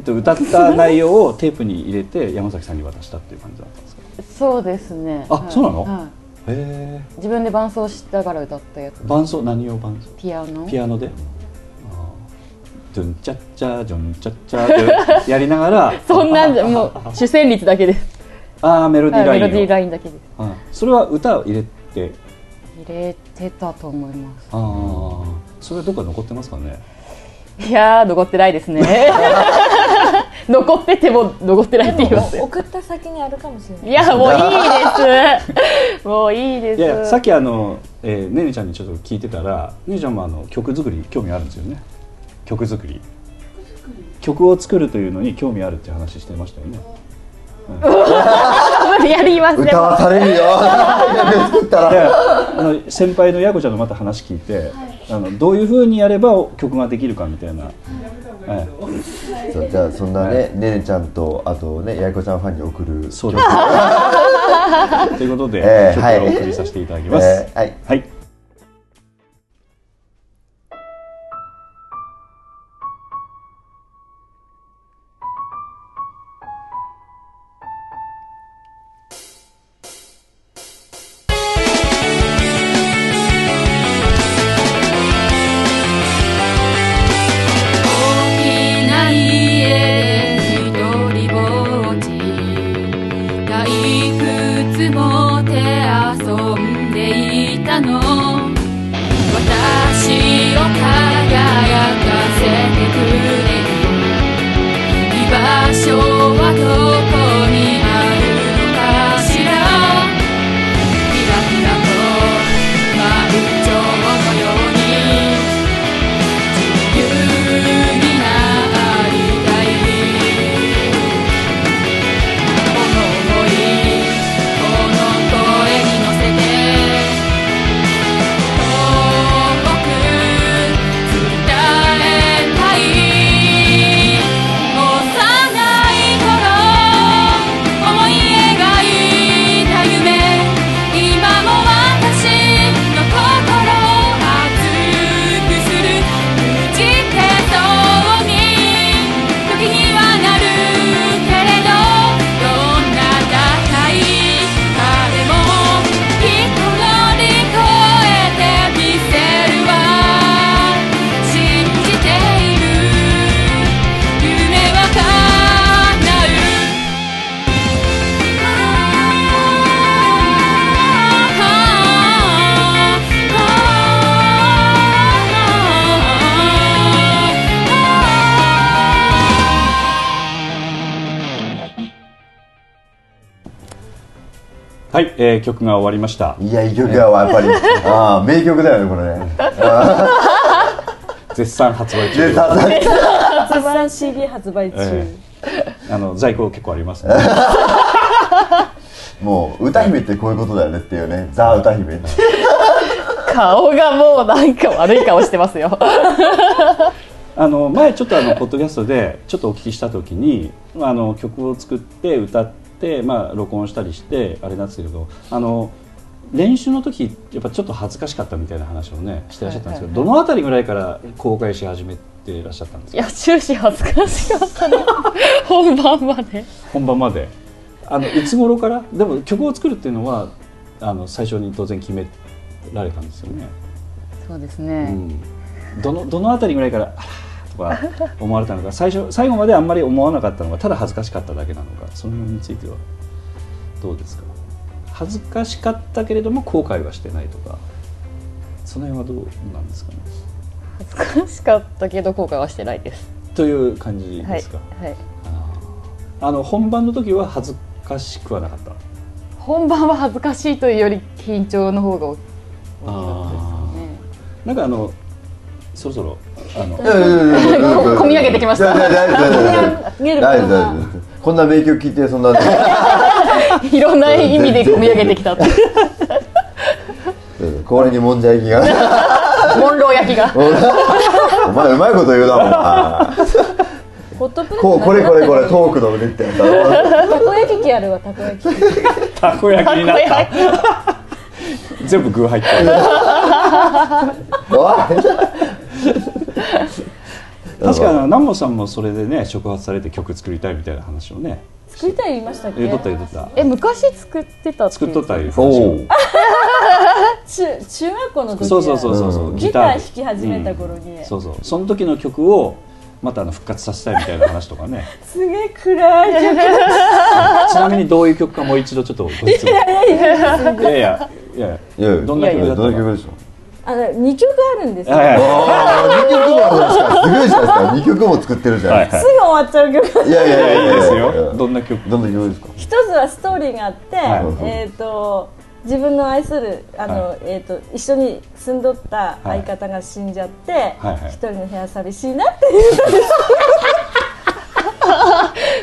と歌った内容をテープに入れて山崎さんに渡したっていう感じだったんですか？そうですね。あはい。そうなの？はへ自分で伴奏しながら歌ったやつ。伴奏？何を伴奏？ピアノ。ピアノで？ドゥンチャッチャジョンチャッチャって やりながら。そんなんじゃ もう主旋律だけで。すああメロディーラインメロディーラインだけで。すはいそれは歌を入れて？入れてたと思います。ああそれはどっか残ってますかね？いやー残ってないですね 残ってても残ってないって言います送った先にあるかもしれない。いやもういいです。もういいです。いやさっきあの、えーねねちゃんにちょっと聞いてたらねねちゃんもあの曲作り興味あるんですよね。曲作り。曲を作るというのに興味あるって話してましたよね。無理 やり言わせて歌わされるよ。作ったらいやあの先輩のやこちゃんのまた話聞いて、あのどういうふうにやれば曲ができるかみたいな、はい、そうじゃあそんなねねねちゃんとあとねやいこちゃんファンに送るそうです ということで、えー曲をお送りさせていただきます、えーはい。はいえー曲が終わりました。いやいい曲やわやっぱり。ああ名曲だよねこれね。絶賛発売中。発売 CD 発売中、えあの在庫結構ありますね。もう歌姫ってこういうことだよねっていうね。ザ歌姫。顔がもうなんか悪い顔してますよ。あの前ちょっとあのポッドキャストでちょっとお聞きした時にまああの曲を作って歌って、まあ、録音したりしてあれなんですけどあの練習の時やっぱちょっと恥ずかしかったみたいな話をねしてらっしゃったんですけど、どのあたりぐらいから公開し始めていらっしゃったんですか？いや終始恥ずかしかったね。本番まで。本番まで。あのいつ頃から？でも曲を作るっていうのはあの最初に当然決められたんですよね、そうですうね、ん、どのどのあたりぐらいからあらか思われたのか。最初最後まであんまり思わなかったのかただ恥ずかしかっただけなのか。その辺についてはどうですか？恥ずかしかったけれども後悔はしてないとか。その辺はどうなんですかね？恥ずかしかったけど後悔はしてないです。という感じはいですか、はいあー。あの本番の時は恥ずかしくはなかった？本番は恥ずかしいというより緊張の方が大きかったですね。なんかあのそろそろ。あの。込み上げてきましたいやいや大丈夫大丈夫見える大丈夫ことが大丈夫こんな名曲聞いてそんないろんな意味で込み上げてきたこれにもんじゃ焼きがモンロー焼きがお前うまいこと言うなホットプレートこれこれこれトークの腕ってやつだろたこ焼き器あるわたこ焼き器たこ焼きになった全部具入ってる 確かに南本さんもそれでね触発されて曲作りたいみたいな話をね。作りたい言いましたっけ？言っとった言っとった。え昔作ってたって作っとったいうお話をう。中中学校の時そうそうそうそうそう、うん。ギター弾き始めた頃に。うん。そうそう。その時の曲をまたあの復活させたいみたいな話とかね。すげえ暗い曲。ちなみにどういう曲かもう一度ちょっとご質問いやいやいやいや。いやいやどんな曲だったの？どんな曲でしょあの2曲あるんですよ、はいはい。ああ二曲もあるんですか。すごいじゃないですか二曲も作ってるじゃないですはい。すぐ終わっちゃう曲かいやいやいやいや。いいですよ。どんな曲？どんな曲ですか？一つはストーリーがあって、はい。えっ、と自分の愛するあの、はい。えっ、と一緒に住んどった相方が死んじゃって、はいはい。一人の部屋寂しいなっていう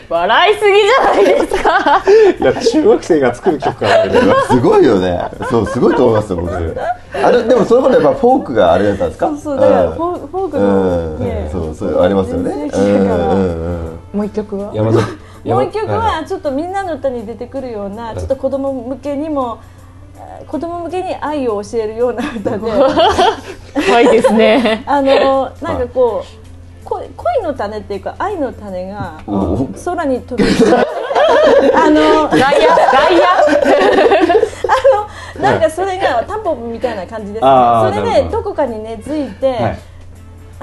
笑いすぎじゃないですか。いや中学生が作る曲からねすごいよね。そうすごいと思いますよ僕。あれでもその頃やっぱフォークがあれだったんですか？そうそうだからん。フォーフォークうの、んね。そうそうありますよね。全然違うから。うんうんうんもう一曲は？山崎もう一曲山はちょっとみんなの歌に出てくるようなちょっと子供向けにもあ子供向けに愛を教えるような歌で。はいですね。あのなんかこう恋恋の種っていうか愛の種がお空に飛び あの外野外なんかそれがタンポポみたいな感じですね。それでど。こかに根付いて、はい。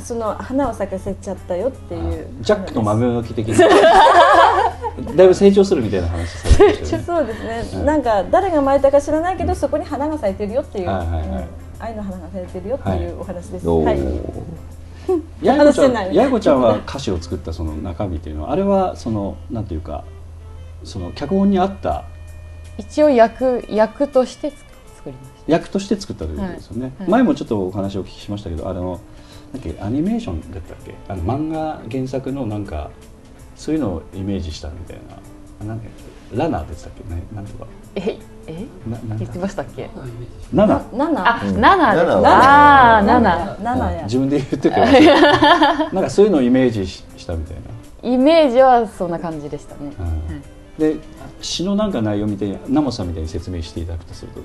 その花を咲かせちゃったよっていう。ジャックの豆まき的に だいぶ成長するみたいな話されてましたよね。そうですね、うんなんか誰が巻いたか知らないけどそこに花が咲いてるよっていう、はいはいはい。うん愛の花が咲いてるよっていうお話です、おはい ーややこちゃんちゃんは歌詞を作ったその中身っていうのはあれはそのなんていうかその脚本にあった一応役役として作作りまし役として作ったということですよね、はい。はい。前もちょっとお話をお聞きしましたけどあのなんだっけアニメーションだったっけ？あの漫画原作のなんかそういうのをイメージしたみたいな。あなんラナーでしたっけ、ね、なんとか。たええ？言ってましたっけ？七。あ、七七。ああ、七。七。や。自分で言ってて なんかそういうのをイメージししたみたいな。イメージはそんな感じでしたね。うん。で詩のなんか内容みたいにナモさんみたいに説明していただくとすると。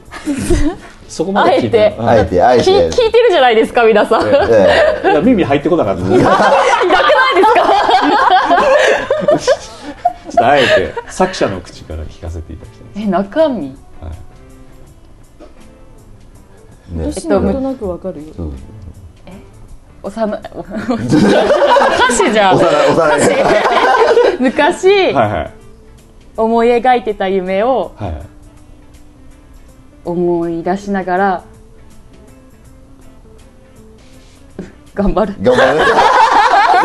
そこまで聞いてあえて。あえて聞いてるじゃないですか皆さん。耳入ってこなかった。ちょっないですか？とあえて作者の口から聞かせていただきたいえ中身？ね私なんとなくわかるよ、そう。幼い歌詞じゃん。幼い幼い。昔、はいはい。思い描いてた夢をはいはい。思い出しながら頑張る。頑張れ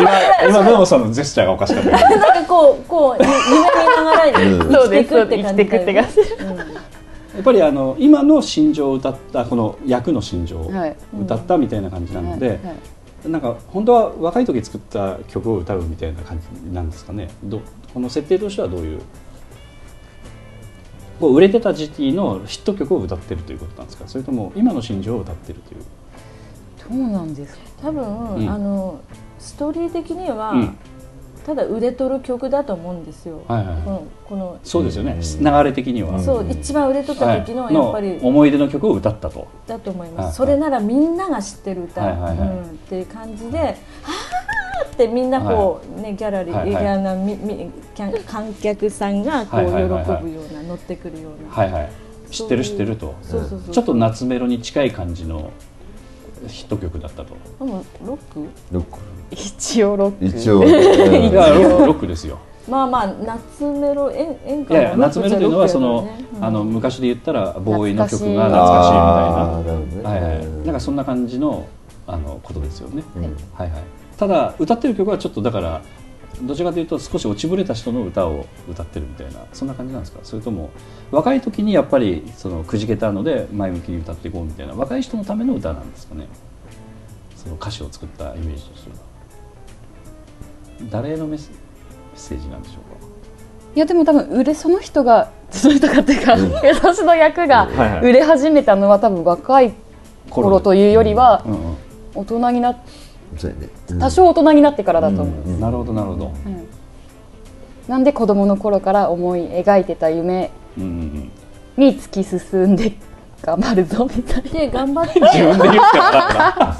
今今さんのジェスチャーがおかしかった。なんかこうこうゆ夢見ながらうん 生きていくって感じ生きていくって感じ。やっぱりあの今の心情を歌ったこの役の心情をはい。歌ったみたいな感じなので、はいなんか本当は若い時作った曲を歌うみたいな感じなんですかね。どこの設定としてはどういう？こう売れてた時期のヒット曲を歌ってるということなんですか？それとも今の心情を歌ってるという？どうなんですか？多分、うん。あのストーリー的には、うん。ただ売れとる曲だと思うんですよ、はいはい。はいこのこのそうですよね、うん。流れ的には、そう一番売れとった時のはいやっぱりの思い出の曲を歌ったと。だと思います、はいそれならみんなが知ってる歌、はいはいはい。うん、っていう感じで「あー!」っってみんなこう、ねギャラリー、はいはい。ギャラみみ観観客さんがこうはい喜ぶよはいはいはい。うな乗ってくるような、はいはい知ってる知ってると。そうそうそう。ちょっと夏メロに近い感じのヒット曲だったと。でもロック？ロック。一応ロック。一応、ロックロックですよ。まあまあ夏メロ演演歌いやいや夏メロというのはその、あの昔で言ったらボーイの曲が懐かしいみたいな。あーなるほどね。はいはい、うんなんかそんな感じのあのことですよね、うん。はいはい、ただ歌ってる曲はちょっとだからどちらかというと少し落ちぶれた人の歌を歌ってるみたいなそんな感じなんですか？それとも若い時にやっぱりそのくじけたので前向きに歌っていこうみたいな若い人のための歌なんですかね？その歌詞を作ったイメージとしては。誰へのメッセージなんでしょうか？いやでも多分売れその人がその人がっていうか、私の役が売れ始めたのは多分若い頃というよりはうん。大人になっそうやね。うん。多少大人になってからだと思う、うん、なるほどなるほど、うん。なんで子供の頃から思い描いてた夢うんうんうん、に突き進んで頑張るぞみたいな。で頑張って自分で言ってた。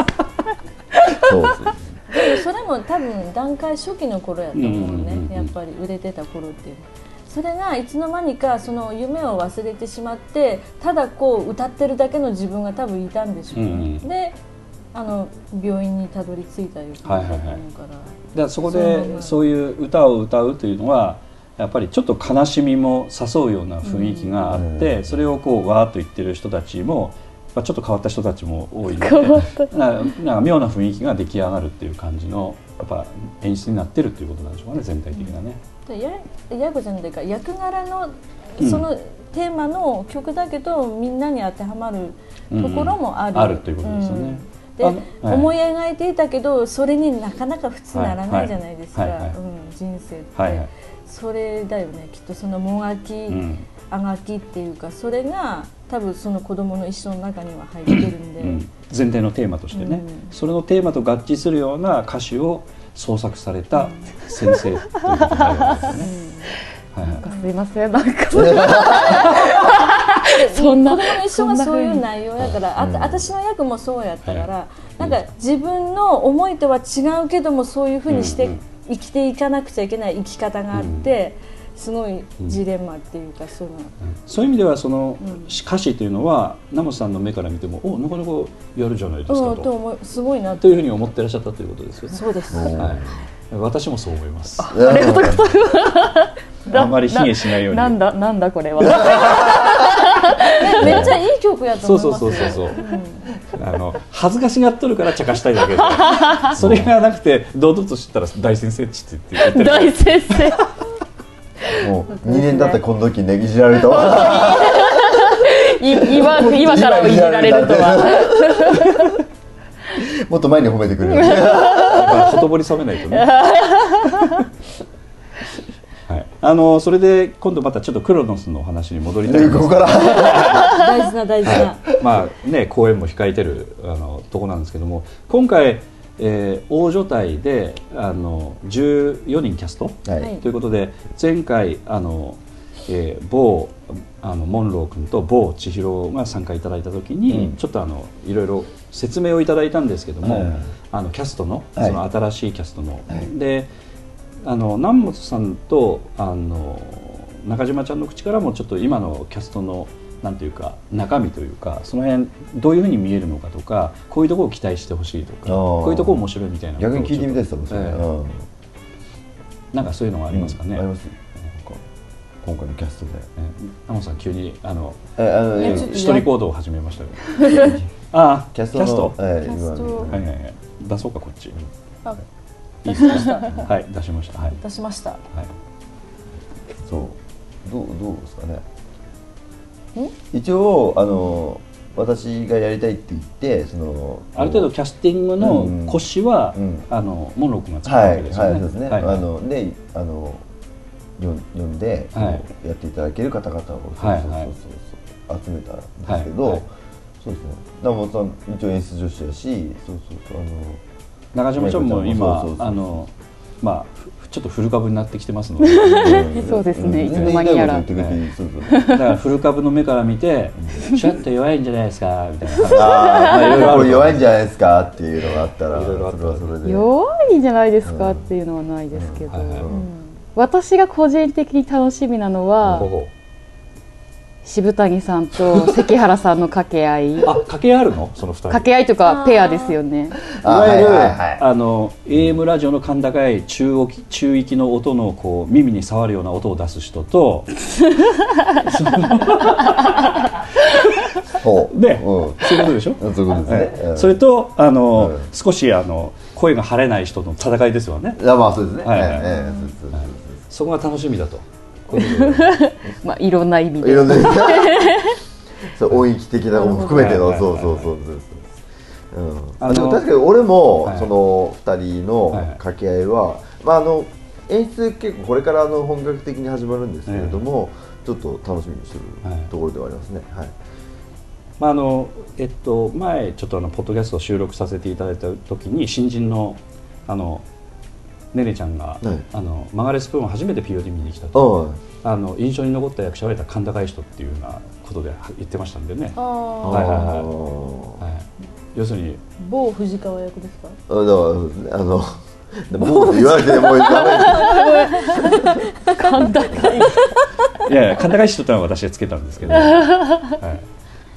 そうですね。でもそれも多分段階初期の頃やと思ううんうんうんうん。ねやっぱり売れてた頃っていうそれがいつの間にかその夢を忘れてしまってただこう歌ってるだけの自分が多分いたんでしょうね、うんうん。であの病院にたどり着いたようなはいはいはい。ら、でそこでそういう歌を歌うというのはやっぱりちょっと悲しみも誘うような雰囲気があって、それをこうわーっと言ってる人たちもまあちょっと変わった人たちも多いので変わった。ななんか妙な雰囲気が出来上がるっていう感じのやっぱ演出になってるっていうことなんでしょうかね全体的なね。でや役じゃないか役柄のうん。そのテーマの曲だけど、みんなに当てはまるところもある、うん。あるということですよね。うんで、あのはい思い描いていたけどそれになかなか普通ならないじゃないですか、うん、人生って、はいはい。それだよねきっとそのもがき、うん。あがきっていうかそれが多分その子供の一生の中には入ってるんで、うん、前提のテーマとしてね、うん。それのテーマと合致するような歌詞を創作された先生ということになるわけですね。すいませんなんか そんな子供の一生がそういう内容だからあた私の役もそうやったから、はなんか自分の思いとは違うけどもそういうふうにしてうんうん生きていかなくちゃいけない生き方があって、すごいジレンマっていうかそういうの。そういう意味ではそのうん。歌詞というのはナモさんの目から見てもおなかなかやるじゃないですかうんととすごいなというふうに思ってらっしゃったということですよね。そうです、はい、私もそう思います。ありが とうございますあんまり卑下しないように。なんだなんだこれは めっちゃいい曲やとそう思います。よそうそうそうそう。あの恥ずかしがっとるから茶化したいだけで、それがなくて堂々としてたら大先生っちって言って。大先生。もう。2年経ってこの時ねいじられたわ。い今今からいじられるとは。もっと前に褒めてくれる。ほとぼり冷めないとね。はい、あのそれで今度またちょっとクロノスのお話に戻りたいんです。ここから。大事な大事な、まあね公演も控えてるあのとこなんですけども今回、えー大所帯であの14人キャスト、はい。はいということで前回あの、えー某あのモンロー君と某千尋が参加いただいた時に、うん。ちょっとあのいろいろ説明をいただいたんですけども、はいあのキャストのはい。その新しいキャストの、はい。であの南本さんとあの中島ちゃんの口からもちょっと今のキャストのなんていうか中身というかその辺どういうふうに見えるのかとかこういうところを期待してほしいとかあー。こういうところ面白いみたいな逆に聞いてみたいですもんちょっとええ。うんなんかそういうのがありますかね、ありますなんか今回のキャストで。え南本さん急にあの一人行動を始めましたけどああキャストのえキャスト。今はいはいはい。出そうかこっち。いあいですかはい出しました。はい、出しました。はい。そう。どうどうですかね。一応あの私がやりたいって言ってそのある程度キャスティングの腰は、うん。あのモンロー君が作ったはいわけですよね。はいそうですね、はい。はいあのであのよ呼んで、はい。やっていただける方々をそうそうそうはいそうはい集めたんですけど、はいはい。そうですね。南本さん一応演出女子やしそうそうそうあの中島ちゃんも今あのまあちょっと古株になってきてますので。そうですね。いつの間間にやら。だから古株の目から見てちょっと弱いんじゃないですかみたいな。感じあまあ いろいろ弱いんじゃないですかっていうのがあったら弱いんじゃないですかっていうのはないですけど、私が個人的に楽しみなのは渋谷さんと関原さんの掛け合い。あ掛け合いあるの？その二人。掛け合いとかペアですよね。いわゆる、はいはいはい。あの AM ラジオの甲高い中域中域の音のこう耳に触るような音を出す人と で、うん。そういうことでしょ、そういうことですね。うん。はいそれとあの、うん。少しあの声が張れない人の戦いですよね。いやまあそうですね。はいそこが楽しみだと まあいろんな意味で。いろんなそう 音域的なのも含めてのそうそうそうそうう。ん。あでも確かに俺もはい。その二人の掛け合いはまああの演出結構これからあの本格的に始まるんですけれどもちょっと楽しみにしてるはい。ところではありますね。はい。まああのえっと前ちょっとあのポッドキャストを収録させていただいた時に新人のあのねねちゃんが、はい。あのマガレスプーンを初めて POD 見に来たと。ああ。の印象に残った役者はやっぱ甲高い人っていうようなことで言ってましたんでね、はいはいはい。あはい、要するにー某藤川役ですか？あだあの もう言わなくてもうダメ簡単いやいや甲高い人ってのは私がつけたんですけど、はい、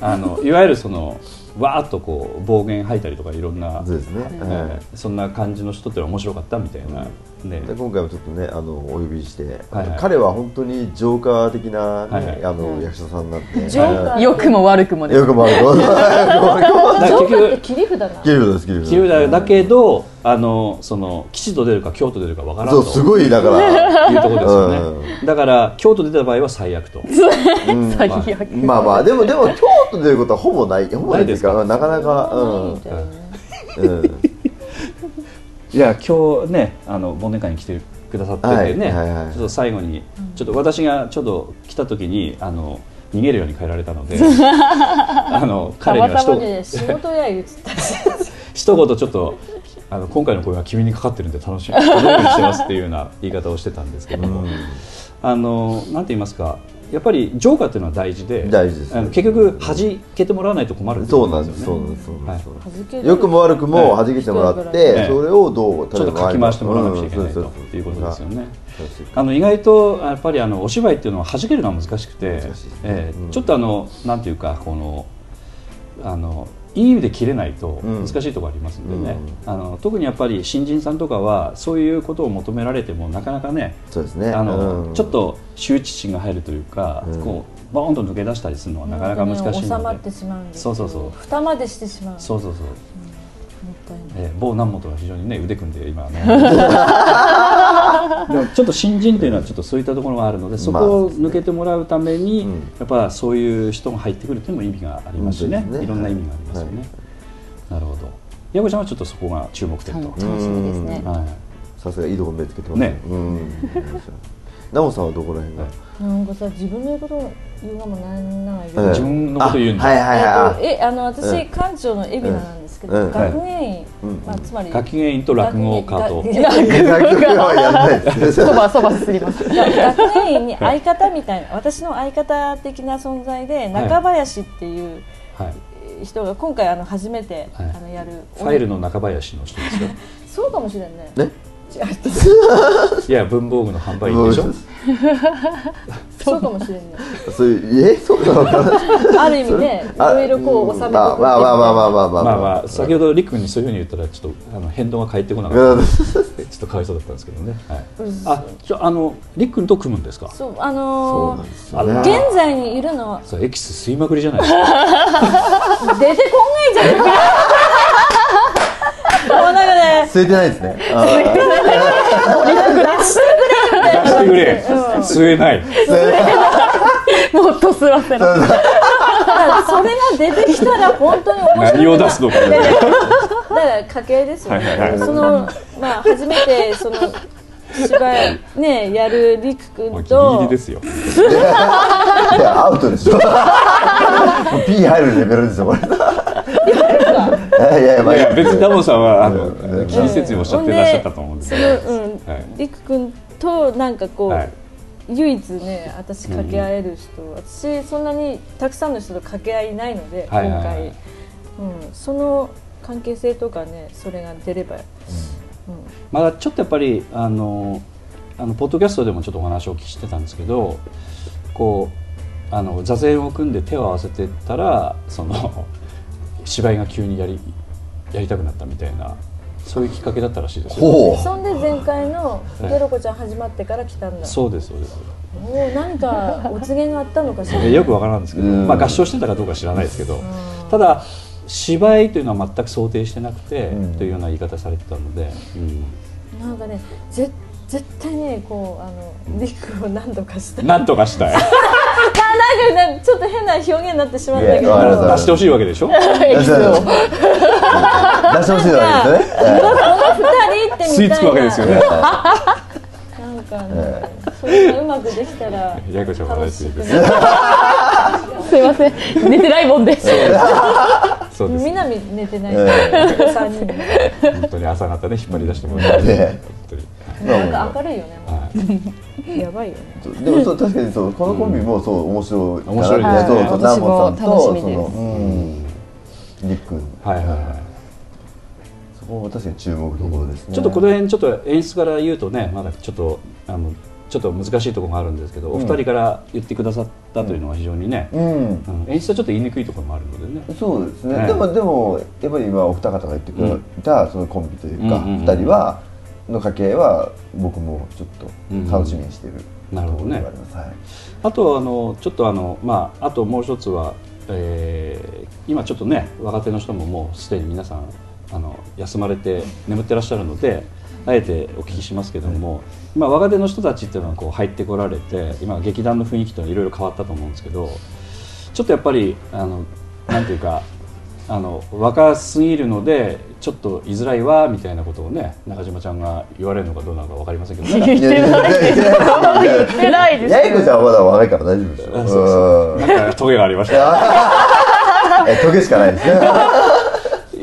あのいわゆるそのわーっとこう暴言吐いたりとかいろんな、そうですね。えはいーそんな感じの人って面白かったみたいな、ね。で今回もちょっとねあのお呼びして、はいはい。彼は本当にジョーカー的な、ねはいはい。あの役者さんなんで。ジョーカー。良くも悪くもです。よくもあるよくも 切り札な。キルドですキルドキルダだけどあのその吉と出るか京都出るかわからんと。そうすごいだから。いうところですよね、だから京都出た場合は最悪と。最悪。まあまあでもでも京都出ることはほぼない。ほぼないですかないなかなかうん、うん、いや今日ねあの忘年会に来てくださっててね、はいはいはい。ちょっと最後にちょっと私がちょっと来た時にあの逃げるように変えられたので あの彼には一言。仕事や言ってたし一言ちょっとあの今回の声は君にかかってるんで楽しみ楽しみにしてますっていうような言い方をしてたんですけども、あのなんて言いますかやっぱりジョーカーっていうのは大事で大事ですあの結局弾けてもらわないと困るそうなんですそうよねなんです。そうなんです。そうなんです。弾ける良くも悪くも弾けてもらって、ええそれをどうちょっとかき回してもらわなくちゃいけないとうんいうことですよね。あの意外とやっぱりあのお芝居っていうのは弾けるのは難しくて、ねうんええちょっとあのなんていうかこのあのいい意味で切れないとうん。難しいところありますんでね、あの特にやっぱり新人さんとかはそういうことを求められてもなかなかねそうですね。あの、うん。ちょっと羞恥心が入るというか、うん。こうバーンと抜け出したりするのはなかなか難しいので、収まってしまうんですそうそうそう。蓋までしてしまう。そうそうそう、えー某南本が非常にね腕組んで今ね。でもちょっと新人というのはちょっとそういったところがあるのでそこを抜けてもらうために、うん。やっぱそういう人が入ってくるというのも意味がありますしね,、いろんな意味がありますよね、なるほど。矢子ちゃんはちょっとそこが注目点と、楽しみですね。はい。さすがいいとこ目つけてますね。うん。ナモさんはどこら辺が、なんかさ自分の言うこと言うのもなんないけど、ええ自分のこと言うんだ、あはいはいはいえあの私、うん館長の海老名なんですけど、うん学芸員、うんまあ、つまり学芸員と落語家と。学芸あ楽曲はやらないです。そばそばすります。学芸員に相方みたいな私の相方的な存在で中林っていうはい、人が今回あの初めて、はい。あのやる。ファイルの中林の人ですよ。そうかもしれんね。ねいや文房具の販売員でしょ？そうかもしれないそれえ？そうある意味でいろいろこう収めてまあまあまあまあまあまあ。まあ、先ほどりく君にそういうふうに言ったらちょっとあの変動が返ってこなかったちょっと可哀想だったんですけどね、あじゃあのりく君と組むんですか？そうあの、現在にいるのは。そうエキス吸いまくりじゃないですか。出てこんないじゃないか。もうなんかね。吸えてないですね。あ出してくれ吸えない。もっと吸わせろ。それが出てきたら本当に面白い何を出すのかだから家系ですよね、はいはいはい。そのまあ初めてその芝居ねやるりく君もうギリギとリですよ。ーいやアウトでしょ。もう P 入るレベルですよこれ。いやいやまあいや別にダモンさんはあのうん。気にせずにおっしゃってらっしゃったと思うんですけど。そのうんはい。りく君となんかこう、はい。唯一ね私掛け合える人、私そんなにたくさんの人と掛け合いないので、はいはいはい。今回、うん、その関係性とかねそれが出れば、うんまだちょっとやっぱりあのあのポッドキャストでもちょっとお話をお聞きしてたんですけどこうあの座禅を組んで手を合わせてったらその芝居が急にやりやりたくなったみたいなそういうきっかけだったらしいですよ。ほそんで前回の「はいゲロコちゃん」始まってから来たんだ、そうですそうです。おお何かお告げがあったのかしらえよくわからんですけど、うんまあ合唱してたかどうか知らないですけど、んただ芝居というのは全く想定してなくて、うん。というような言い方されてたので、うん。なんかねぜ絶対ねこうあのリクを何度かしたい。なんとかしたい。あなんかねちょっと変な表現になってしまったけど。出してほしいわけでしょ？出してほしい。のはですね。二人ってみたいな。吸い付くわけですよね。なんかね、それがうまくできたら楽しくねす。いません。寝てないもんでそうです。南寝てない。え三人。本当に朝方ね引っ張り出してもらって、ね。本なんか明るいよね。はい。やばいよね。でもそう確かにそうこのコンビもそう面白い。面白いですねそうそうナモさんとそのうんりっくんはいはいはい。そこも確かに注目どころですねちょっとこの辺ちょっと演出から言うとねまだちょっとあのちょっと難しいところがあるんですけど、お二人から言ってくださったというのは非常にね、うん。うん。演出はちょっと言いにくいところもあるのでね。そうですね、ねでもでもやっぱり今お二方が言ってくれた、そのコンビというか、二人はの掛け合いは僕もちょっと楽しみにしている、なるほどね。はい。あとあのちょっとあのまああともう一つは、えー今ちょっとね若手の人ももうすでに皆さんあの休まれて眠ってらっしゃるのであえてお聞きしますけども、今若手の人たちっていうのはこう入ってこられて今劇団の雰囲気というのはいろいろ変わったと思うんですけどちょっとやっぱりあのなんていうかあの若すぎるのでちょっと居づらいわみたいなことをね中島ちゃんが言われるのかどうなのか分かりませんけどなんか言ってないです。言ってないですやいこちゃんはまだ若いから大丈夫ですよあそうそう。うん。なんかトゲがありました。えトゲしかないですね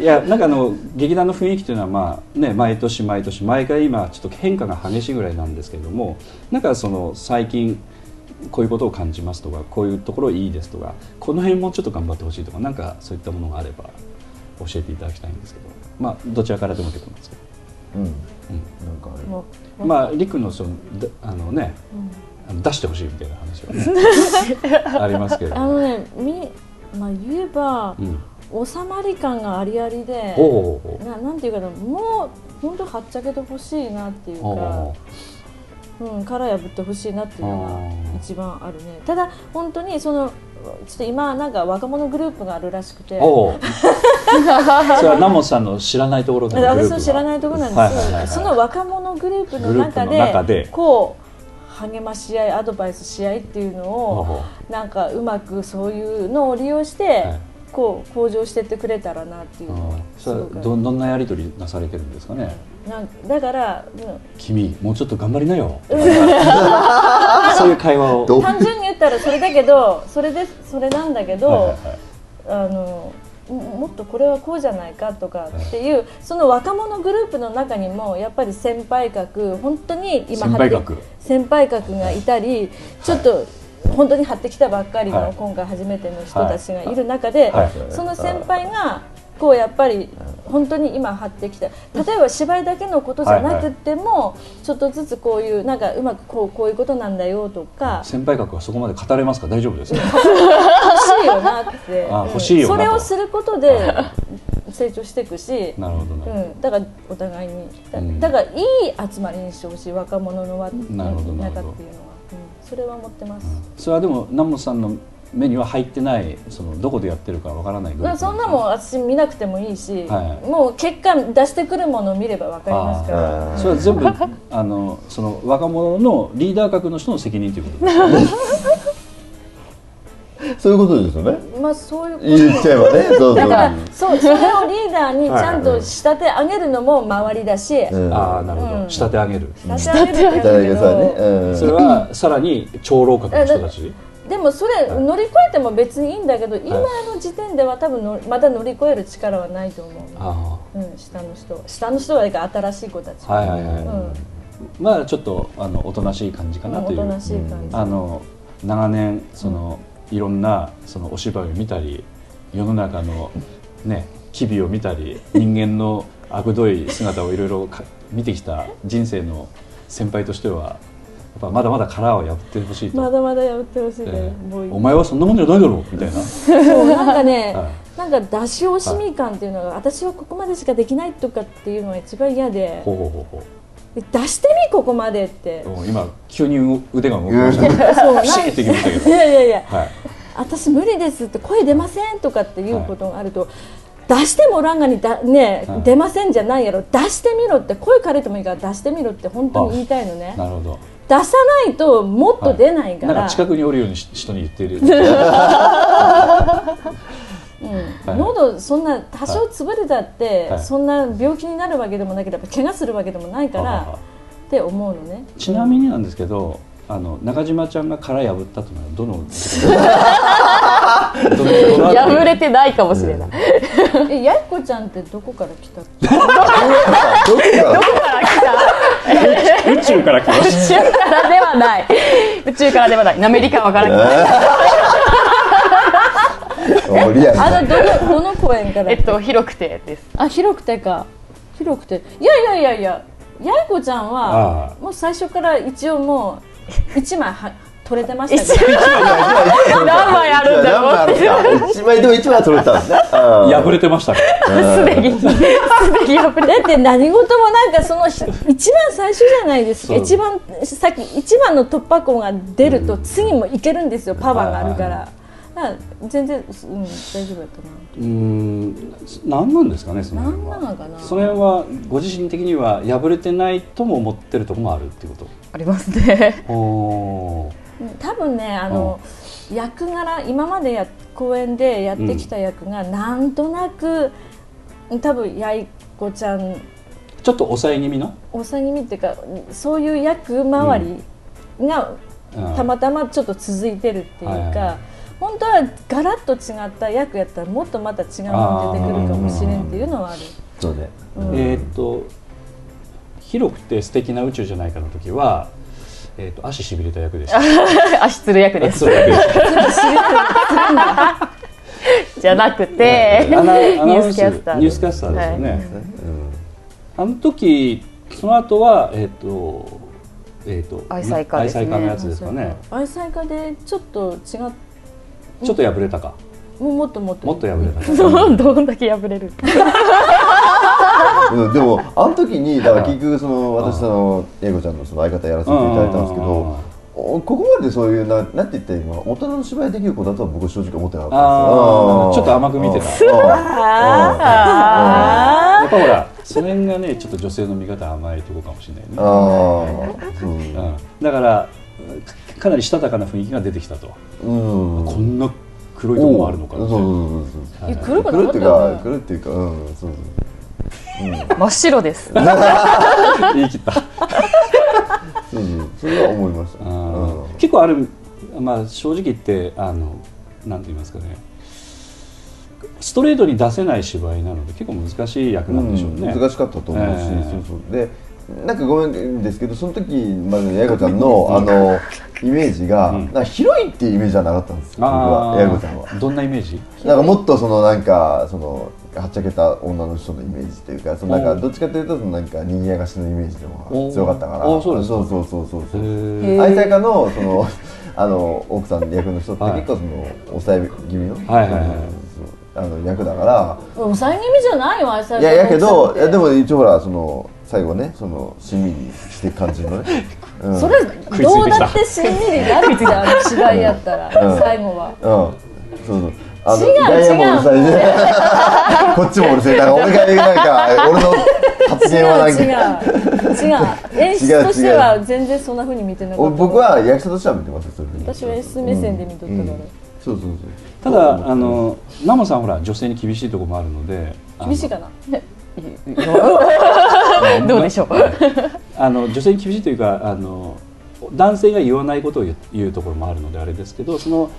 いやなんかあの劇団の雰囲気というのは、まあね、毎年毎年毎回今ちょっと変化が激しいぐらいなんですけれどもなんかその最近こういうことを感じますとかこういうところいいですとかこの辺もうちょっと頑張ってほしいとかなんかそういったものがあれば教えていただきたいんですけど。まあどちらからでも結構なんですけうん、なんかあるもうどまありくのそのだあのね、あの出してほしいみたいな話はね ありますけれど。あのねみまあ言えばう、ん、収まり感がありありでななんていうかなもう本当はっちゃけてほしいなっていうかほうん、殻破ってほしいなっていうのが一番あるね。ただ本当にそのちょっと今なんか若者グループがあるらしくて。それはナモさんの知らないところからのグループが。私の知らないところなんです、はいはいはいはい。その若者グループの中で中で。こう励まし合いアドバイスし合いっていうのをなんかうまくそういうのを利用して、はいこう向上してってくれたらなっていうのはそどどんなやり取りなされてるんですかね？なんだから、うん君もうちょっと頑張りなよ。そういう会話を。単純に言ったらそれだけどそれでそれなんだけど、はいはいはい。あのももっとこれはこうじゃないかとかっていうその若者グループの中にもやっぱり先輩格本当に今先輩格。先輩格がいたりちょっと本当に張ってきたばっかりの、はい。今回初めての人たちがいる中で、はい。その先輩がこうやっぱり本当に今張ってきた。例えば芝居だけのことじゃなくても、ちょっとずつこういうなんかうまくこうこういうことなんだよとか先輩格はそこまで語れますか？大丈夫ですか？欲しいよなって。欲しいよそれをすることで成長していくし、なるほど。なるほうん、だからお互いに。だうん。だからいい集まりにしてほしい。若者の輪なるほどなるほど。中っていうのは、うん、それは思ってます、どそれはでも南本さんの目には入ってないそのどこでやってるかわからないグループまあそんなもん私見なくてもいいし、はい。もう結果出してくるものを見れば分かりますから。それは全部あのその若者のリーダー格の人の責任ということですかね そういうことですよね。まあそういうこと。言っちゃえばね。だからそうそれをリーダーにちゃんと仕立て上げるのも周りだし、うん。ああなるほど、うん。仕立て上げる。仕立て上げるそれはさらに長老格の人たち？でもそれ乗り越えても別にいいんだけど、今の時点では多分のまだ乗り越える力はないと思う、あうん、下の人。は下の人はだから新しい子たち、あはいはいはい、うん。まあちょっとあのおとなしい感じかなという。おとなしい感じ。あの長年その、いろんなそのお芝居を見たり世の中のね機微を見たり人間のあくどい姿をいろいろか見てきた人生の先輩としてはやっぱまだまだ殻を破ってほしいと、まだまだやってほしいえね、えもうお前はそんなもんじゃないだろうみたいな、そうなんかね、はなんか出し惜しみ感っていうのが、私はここまでしかできないとかっていうのが一番嫌で。ほうほうほうほう出してみここまでって。お今急に腕が動きましたね。そうピシッていきましたけいどやいやいや。はい私無理ですって声出ませんとかっていうことがあると、出してもらんがにだ、ねはい。出ませんじゃないやろ出してみろって声枯れてもいいから出してみろって本当に言いたいのね。なるほど出さないともっと出ないから、なんか近くにおるようにし人に言ってる うん。はい。喉そんな多少潰れたって、はい。そんな病気になるわけでもなければ怪我するわけでもないから、って思うのね。ちなみになんですけど、あの中島ちゃんが殻破ったというのはどの 破れてないかもしれない。えやいこちゃんってどこから来たっけ どこから宇宙から来まし 宇宙からではない。宇宙からではない。アメリカわからない。おリアあのどの どの公園から？えっと広くてです。あ広くてか。広くて。いやいやいやいややいこちゃんあはもう最初から一応もう一枚は取れてましたけど。何枚あるんだろう何枚あるんですか一枚でも一枚は取れたんですね 破れてましたね。すでに。すでに破れだって何事もなんかそのひ一番最初じゃないですか。一番さっき一番の突破口が出ると次もいけるんですよ。パワーがあるからだから全然、うん、大丈夫だったなう。ーん何なんですかねその辺は。何なのかな。その辺はご自身的には破れてないとも思ってるところもあるっていうこありますね。とおー。多分ねあの、役柄今までや公演でやってきた役が、なんとなく多分やいこちゃん。ちょっと抑え気味の、抑え気味っていうかそういう役周りが、うん。たまたまちょっと続いてるっていうか、はいはいはい本当はガラッと違った役やったらもっとまた違うの出てくるかもしれんっていうのはある。そうねうん。えーっと広くて素敵な宇宙じゃないかの時は、えーっと足しびれた役でした。足つる役です。じゃなくて、ニューススキャスターニュースキャスターですよね、はい。あの時その後はえーっとえーっと愛妻家ですね。愛妻家のやつですかね。愛妻家でちょっと違っちょっと破れたか。もうもっともっと。もっと破れたか。ど んどんだけ破れる。うん。でもあの時にだから結局その私その英子ちゃんのその相方やらせていただいたんですけどおここまでそういうななんて言ったら今大人の芝居できる子だとは僕は正直思ってなかったんですあよーちょっと甘く見てた。やっぱほらその辺がねちょっと女性の見方甘いとこかもしれないね、うん、だからかかなりしたたかな雰囲気が出てきたと、うん。こんな黒いとこもあるのかそうそうそうそうえ来るか来るっていうか来るっていうかうん。そう。ー真っ白です。言い切った。そうそうそれは思いました。うん。結構ある、まあ、正直言ってあのなんて言いますかね。ストレートに出せない芝居なので結構難しい役なんでしょうね、うん。難しかったと思うし、ええ。そうそう。でなんかごめんですけどその時までのやいこちゃんのあのイメージが、うん。なんか広いっていうイメージじゃなかったんですよ僕はあやいこちゃんは。ーどんなイメージ？なんかもっとそのなんかそのはっちゃけた女の人のイメージというかそのなんおかどっちかというとそのなんか賑やかしのイメージの方が強かったから。おそうですかそうそうそうそうそうへ愛妻家のそのあの奥さん役の人ってはい。結構その抑え気味の、はいはいはいうんそうあの役だから。抑え気味じゃないよ愛妻家いややけどでもも一応ほらその最後ねそのしんみりしていく感じのね、うん、それどうだってしんみりなるじゃんあの芝居やったら、うん。最後は。うん。そうそう。あの違う外野もうるさいね。こっちもうるさいだから俺がなんか俺の発言はなんか違う違う。違う。演出としては全然そんな風に見てなかったお僕は役者としては見てます私は演出目線で見とったから、そうそうそう。ただあのナモさんほら女性に厳しいところもあるので厳しいかな どうでしょう？あの女性に厳しいというかあの男性が言わないことを言うところもあるのであれですけどその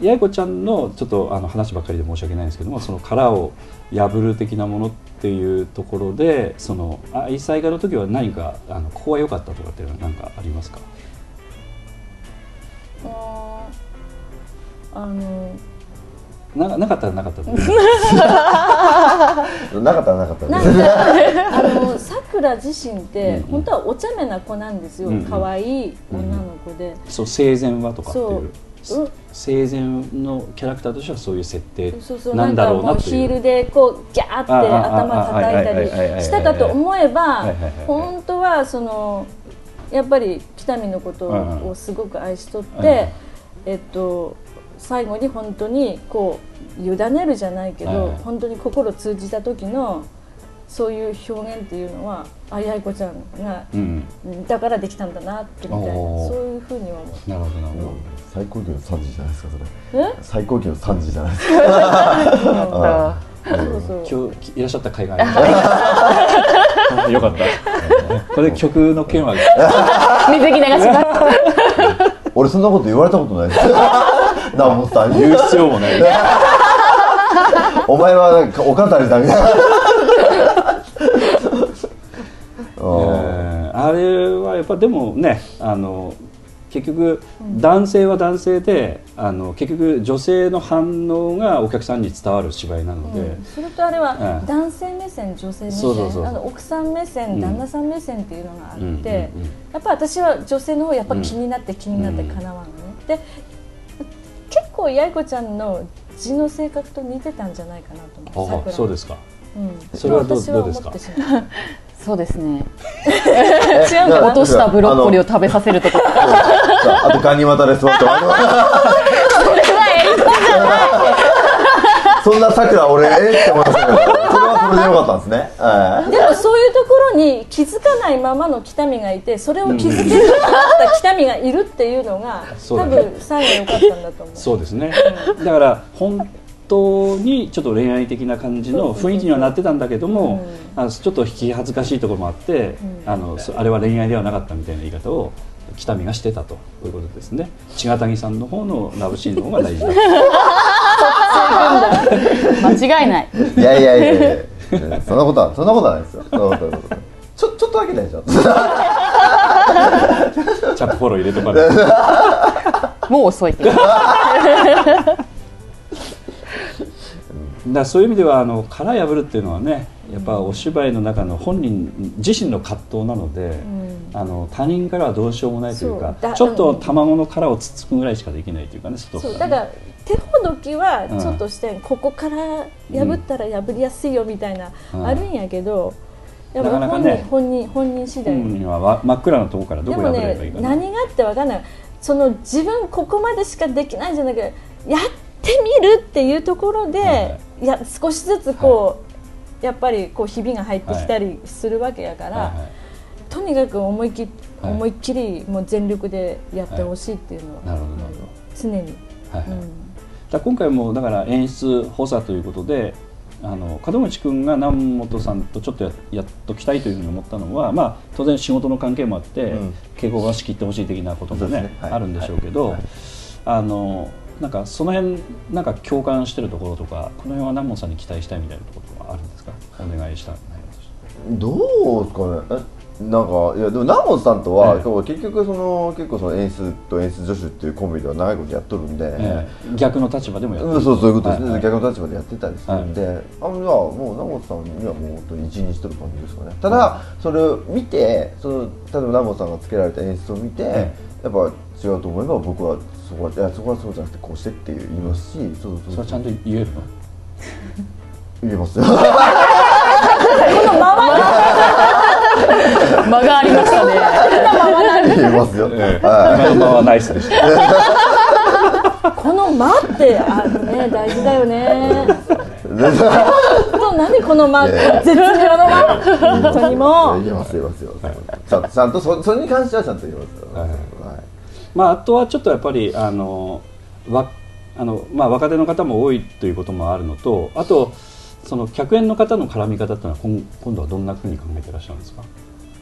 八重子ちゃんのちょっとあの話ばっかりで申し訳ないんですけどもその殻を破る的なものっっていうところでその愛妻家の時は何かあのここは良かったとかっていうのは何かありますか？あのななかったらなかったで なかったらなかったなでんか あのさくら自身って本当はお茶目な子なんですよ。可愛い女の子で。そう生前はとかっていう。そう。うん。生前のキャラクターとしてはそういう設定そうそうなんんかもうろうなという。ヒールでこうギャーってあああ頭叩いたりしたかと思えば本当はそのやっぱり北見のことをすごく愛しとってえっと最後に本当にこう委ねるじゃないけはいはい。ど本当に心通じた時のそういう表現っていうのはあやいこちゃんがうん。だからできたんだなってみたいなそういうふうには思う。なるほどなるほど、最高級の3時じゃないですかそれ。え？最高級の3時じゃないですか。そうそう。今日いらっしゃった甲斐があるよかった。これ曲の件は 水着流します。俺そんなこと言われたことないです南本さんに言う必要もない。お前はなんかお語りだみたいな。えーあれはやっぱでもねあの結局男性は男性であの結局女性の反応がお客さんに伝わる芝居なので、うん。それとあれはうん。男性目線女性目線。あの奥さん目線、うん。旦那さん目線っていうのがあって、うんうんうんやっぱ私は女性の方やっぱ気になって気になってうん。かなわんのね、で結構八重子ちゃんの字の性格と似てたんじゃないかなと思うあ桜そうですか。うん、それはどうですか？そうですね。違うか落としたブロッコリーを食べさせるとか。あとガニ股レストランとかそんなさくら俺えって思いましたけどそれはそれでよかったんですね。はい。でもそういうところに気づかないままの北見がいてそれを気づけるようになった北見がいるっていうのがうだね。分最後良かったんだと思う。そうですね。だから本当にちょっと恋愛的な感じの雰囲気にはなってたんだけども、あのちょっと引き恥ずかしいところもあって、あのそあれは恋愛ではなかったみたいな言い方を北見がしてたということですね。千賀谷さんの方のラブシーンの方が大事だ。間違いない。いやいやいやいやそんなことはそんなことはないですよ。そんなことはちょちょっとだけでしょちゃんと フォロー入れとかないと。もう遅いだそういう意味ではあの殻破るっていうのはねやっぱお芝居の中の本人自身の葛藤なので、あの他人からはどうしようもないというかちょっと卵の殻をつつくぐらいしかできないというかね外からね。そうだから手ほどきはちょっとして、ここから破ったら破りやすいよみたいな、うん。あるんやけどやっぱ本人,、ね。本人本人次第、本人はわ真っ暗なところからどこ破ればいいねかな、何があってわかんない。その自分ここまでしかできないんじゃなくてやってみるっていうところで、はいや少しずつこう、やっぱりこうひびが入ってきたりするわけやから、はい。はいとにかく思い切はい。思いっきりもう全力でやってほしいっていうのは、常に。はいはい。うんだ今回もだから演出補佐ということであの門口君が南本さんとちょっとややっときたいというふうに思ったのは、まあ、当然仕事の関係もあって、うん。稽古場仕切ってほしい的なこともねね。はい。あるんでしょうけど、はい。あのなんかその辺なんか共感してるところとかこの辺は南本さんに期待したいみたいなところはあるんですか？お願いした内容として。どうですかね？えなんかいやでも南本さんとは、ええ。こう結局その結構その演出と演出助手っていうコンビでは長いことやっとるんで、ええ。逆の立場でもやってる。うん、そうそういうことですね、はいはい。逆の立場でやってたりするんで、あのいやもう南本さんにはもう本当に一任してる感じですかね。ただ、それを見てその例えば南本さんがつけられた演出を見て、えやっぱ違うと思えば僕はそこはいやそこはそうじゃなくてこうしてって言いますしそうそうそれはちゃんと言えるの？言えますよ 間がありましたね。言えますよ、ええ。はでした。この間ってあのね大事だよね。と何この間の？間本当にもい言えます言えますよ、ちゃんとちゃんとそそれに関してはちゃんと言えますよ、はい。はい。まあ、あとはちょっとやっぱりあのわあの、まあ、若手の方も多いということもあるのとあとその客演の方の絡み方っていうのは今今度はどんなふうに考えていらっしゃるんですか、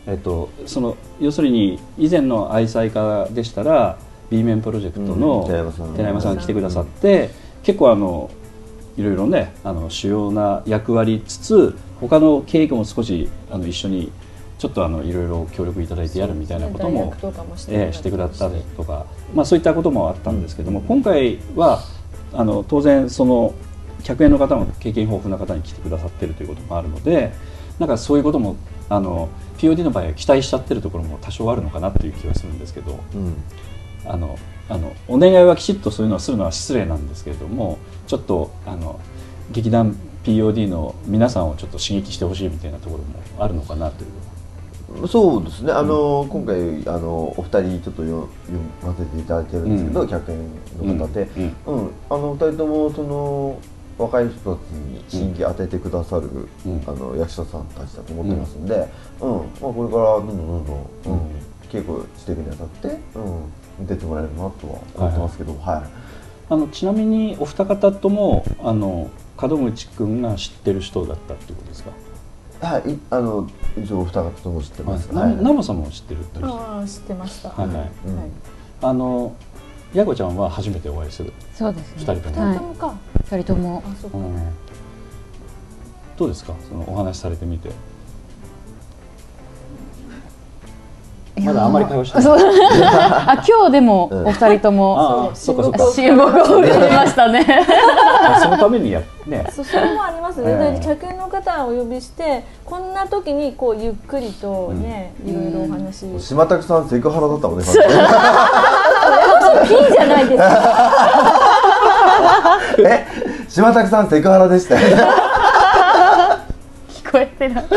えっと、その要するに以前の愛妻家でしたら B 面プロジェクトのうん寺山さんが来てくださって結構あのいろいろねあの主要な役割つつ他の経営も少しあの一緒にちょっとあのいろいろ協力いただいてやるみたいなこともえしてくださったりとか、まあ、そういったこともあったんですけども、今回はあの当然その客演の方も経験豊富な方に来てくださってるということもあるのでなんかそういうこともあの POD の場合は期待しちゃってるところも多少あるのかなという気がするんですけど。うん。あのあのお願いはきちっとそういうのをするのは失礼なんですけれどもちょっとあの劇団 POD の皆さんをちょっと刺激してほしいみたいなところもあるのかなという。そうですね。あの、今回あのお二人ちょっとよ読ませていただいてるんですけど、うん。客演の方で、うん。うん。あの二人ともその若い人たちに新規当ててくださる、うん。あの役者さんたちだと思ってますんで、うん。まあ、これからどんどんどんどん、うん。稽古していくにあたって、うん、出てもらえるなとは思ってますけど、はいあのちなみにお二方ともあの門口君が知ってる人だったっていうことですか、はい、いあの一応お二方とも知ってます。なはい。ナモさんも知ってるってああ知ってました。はい。はい。うんはい。あのヤコちゃんは初めてお会いする？そうですね。二人とも、はい。二人ともか二人とも。あそうん。どうですか？そのお話しされてみて。まだあんまり会話してない。そう。あ今日でもお二人とも。ああそっかそっか。親親睦を受けましたね。あそのためにやね。そうそれもありますね、ええで客演の方をお呼びしてこんな時にこうゆっくりとね、いろいろお話、島拓さんセクハラだったもんね。ピンじゃないですか。え、島拓さんセクハラでしたよ。聞こえてない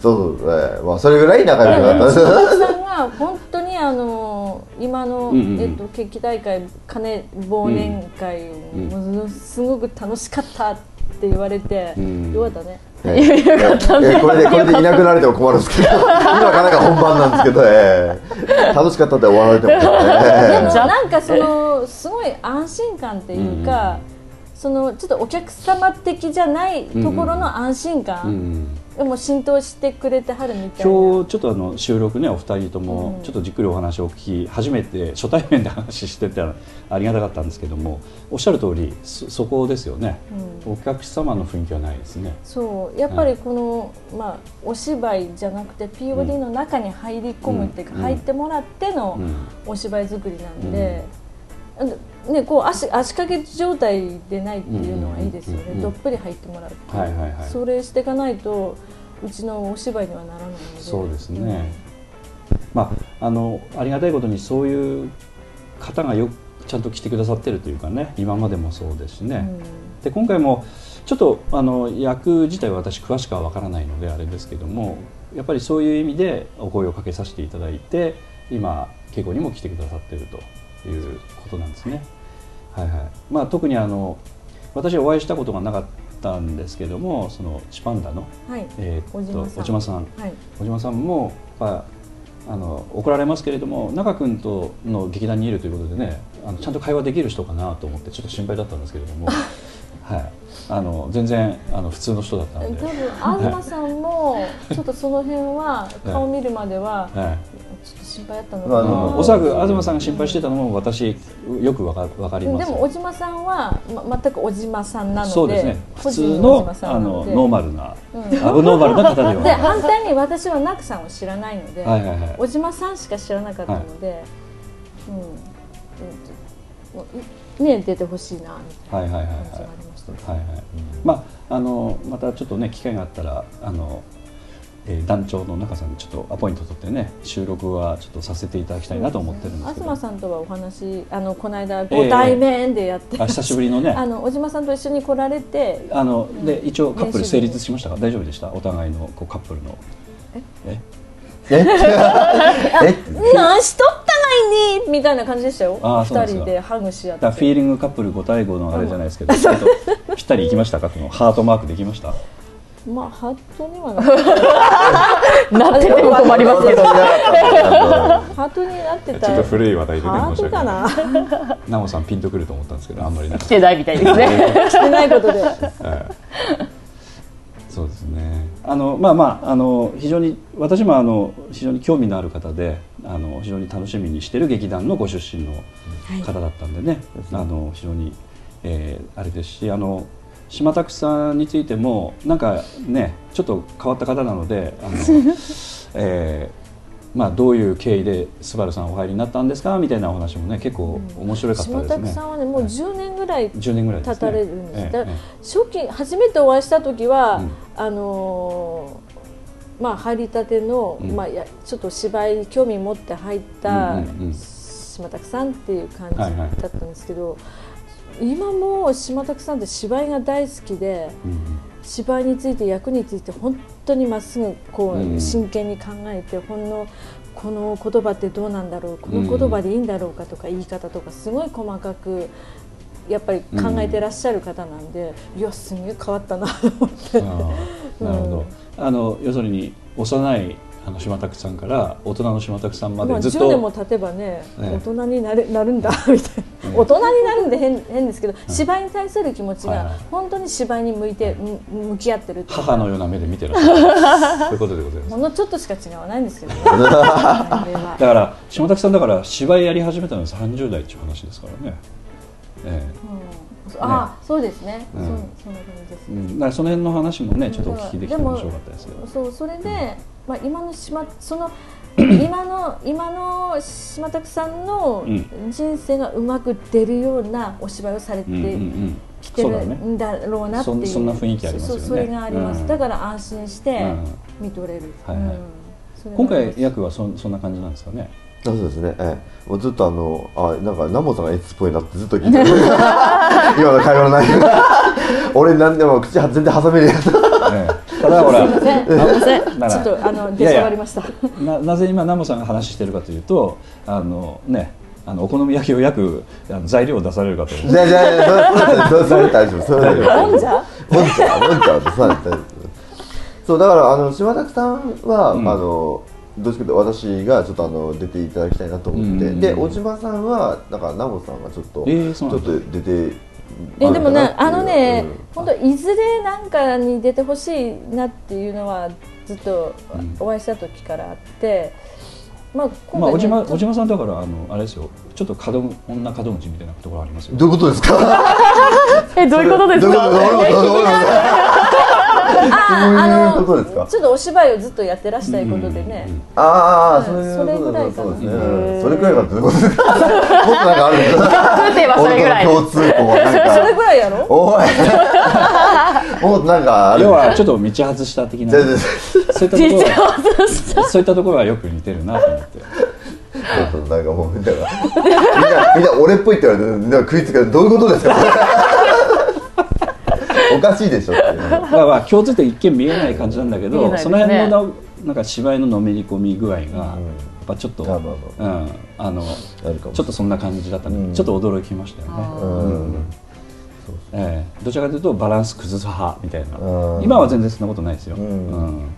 そうそう、えーまあそれぐらい仲良くなった。んです。さんが本当にあの今の、うんうんうん。えっと、決起大会鐘忘年会をものすごく楽しかったって言われて、うん。よかったねええ。これでこれでいなくなれても困るんですけど、今からが本番なんですけど、えー楽しかったって終わられてもね。でもえなんかそのすごい安心感っていうか、そのちょっとお客様的じゃないところの安心う感、んでも浸透してくれてはるみたいな。今日ちょっとあの収録ねお二人ともうん。ちょっとじっくりお話をお聞き初めて初対面で話しててありがたかったんですけどもおっしゃる通りそそこですよね、お客様の雰囲気はないですね。そうやっぱりこの、まあ、お芝居じゃなくて POD の中に入り込むっていうか、うん。入ってもらってのうん。お芝居作りなんで、ね、こう足足掛け状態でないっていうのはいいですよね、どっぷり入ってもらうっていう。はいはいはい。それしていかないとうちのお芝居にはならないので。そうですね、まああのありがたいことにそういう方がよくちゃんと来てくださってるというかね。今までもそうですしね、うん。で今回もちょっとあの役自体は私詳しくは分からないのであれですけどもやっぱりそういう意味でお声をかけさせていただいて今稽古にも来てくださっているということなんですね。はいはい。まあ、特にあの私はお会いしたことがなかったんですけどもそのチパンダの、はい。えーっと小島さん。小島さん。はい。小島さんもあの怒られますけれども中君との劇団にいるということでねあのちゃんと会話できる人かなと思ってちょっと心配だったんですけれども、はい、あの全然あの普通の人だったので、多分東さんもちょっとその辺は顔見るまでははい。ちょっと心配だったのまあかな、おそらく東さんが心配してたのも私よくわかわかります。でも小島さんは、ま、全く小島さんなのでそうですね。普通のあのノーマルな、うん。アブノーマルな方では。でない反対に私はナクさんを知らないので、はいはいはい小島さんしか知らなかったので、うん。うん、ね出てほしいなみたいはいはいはいはい。な感じがありました。はいはいまああのまたちょっとね機会があったらあの、えー団長の中さんにちょっとアポイント取ってね収録はちょっとさせていただきたいなと思ってるんですけど、東さんとはお話あのこの間ご対面でやって、あ久しぶりのね。あの小島さんと一緒に来られてあので一応カップル成立しましたか？大丈夫でした？お互いのこうカップルの。え？え「何しとったないに」みたいな感じでしたよ。二人でハグし合って。フィーリングカップル5対5のあれじゃないですけど、ちょっとぴったりいきましたか？このハートマークできました？まあハートにはななってても困りますけどハートになってた。ちょっと古い話題でねハートか申し訳ないな。ナモさんピンとくると思ったんですけどあんまりなく来てないみたいですね。し てないことで。はいそうですね。あのまあまああの非常に私もあの非常に興味のある方で、あの非常に楽しみにしてる劇団のご出身の方だったんでね、あの非常に、えーあれですしあの島拓さんについてもなんかねちょっと変わった方なのであの、えーまあ、どういう経緯でスバルさんお入りになったんですかみたいなお話もね結構面白かった島ですね。拓さんはねもう10年ぐらい10年ぐらいですね。経たれるんです、ええだからえ。初期初めてお会いした時は、うん。あのーまあ入りたての、うん。まあやちょっと芝居に興味持って入ったうんうんうん。島拓さんっていう感じだったんですけど、今も島拓さんって芝居が大好きでうん芝居について役について本当にまっすぐこう、うん。真剣に考えてほんのこの言葉ってどうなんだろうこの言葉でいいんだろうかとか言い方とかすごい細かくやっぱり考えてらっしゃる方なんで、いやすげえ変わったなと思って。あーなるほど、あの要するに幼いあの島拓さんから大人の島拓さんままあ、でずっ10年もと経てばね、ええ。大人になる なるんだみたいな、大人になるんで変変ですけど、芝居に対する気持ちが本当に芝居に向いて、む向き合ってるって母のような目で見てらっしゃる。そういうことでございます。ほんのちょっとしか違わないんですけどね。だから島拓さんだから芝居やり始めたのは30代っていう話ですからね、えうん、ああそうですね、うん。そうそんな感じですえうん、だからその辺の話もねちょっとお聞きできて面白かったですけど。そうそれで、まあ、今の島その 今の今の島拓さんのうん。人生がうまく出るようなお芝居をされてうんうんうん。きてるんだろうなっていう。そそんな雰囲気ありますよね。それがあります、うん。だから安心してうん。見とれる、はいはい。うん。それが今回役はそそんな感じなんですかね。あそうですね、ええ、もうずっとあのあなんかナモさんが S っぽいなってずっと聞いてる。今の会話の内容。俺なんでも口全然挟めるやつ。ええただほら。ちょっとあの出しいや。いや上がりました。ななぜ今ナモさんが話してるかというとあのねあのお好み焼きを焼くあの材料を出されるかと。じゃあじゃそれそれ大丈夫。それ大丈夫。もんじゃもんじゃもんじゃってそうなんですそうだからあの島拓さんは、うん。あのどっちか私がちょっとあの出ていただきたいなと思って、うん。で小島さんはなんかナモさんがちょっと、えーそうちょっと出てえでもねあのねうん。本当いずれなんかに出てほしいなっていうのはずっとお会いした時からあって、まあ今まあ、回、ね小島小島さんだからあのあれですよ。ちょっと角女門口みたいなところありますよ。どういうことですか？えどういうことですか？あどういうことですかちょっとお芝居をずっとやってらしたいことでね、ああ、うんそういうことだそれぐらいかなそうですね。へーそれくらいかってことですか。もっとなんかあるんですか。それぐらい共通項なんそれか。ぐらいやろ？おい。もっとなんかある。要はちょっと道外した的なそういったところはそういったところはよく似てるなと思ってちょっとなんかもうみんながみんなみんな俺っぽいって言われてみんな食いつくどういうことですか？おかしいでしょっていう。まあまあ共通点一見見えない感じなんだけど、ね。その辺のななんか芝居ののめり込み具合が、やっぱちょっと、うん、あのちょっとそんな感じだったので、うん。ちょっと驚きましたよね、うん。ええ。どちらかというとバランス崩す派みたいな、うん。今は全然そんなことないですよ、うん。うん。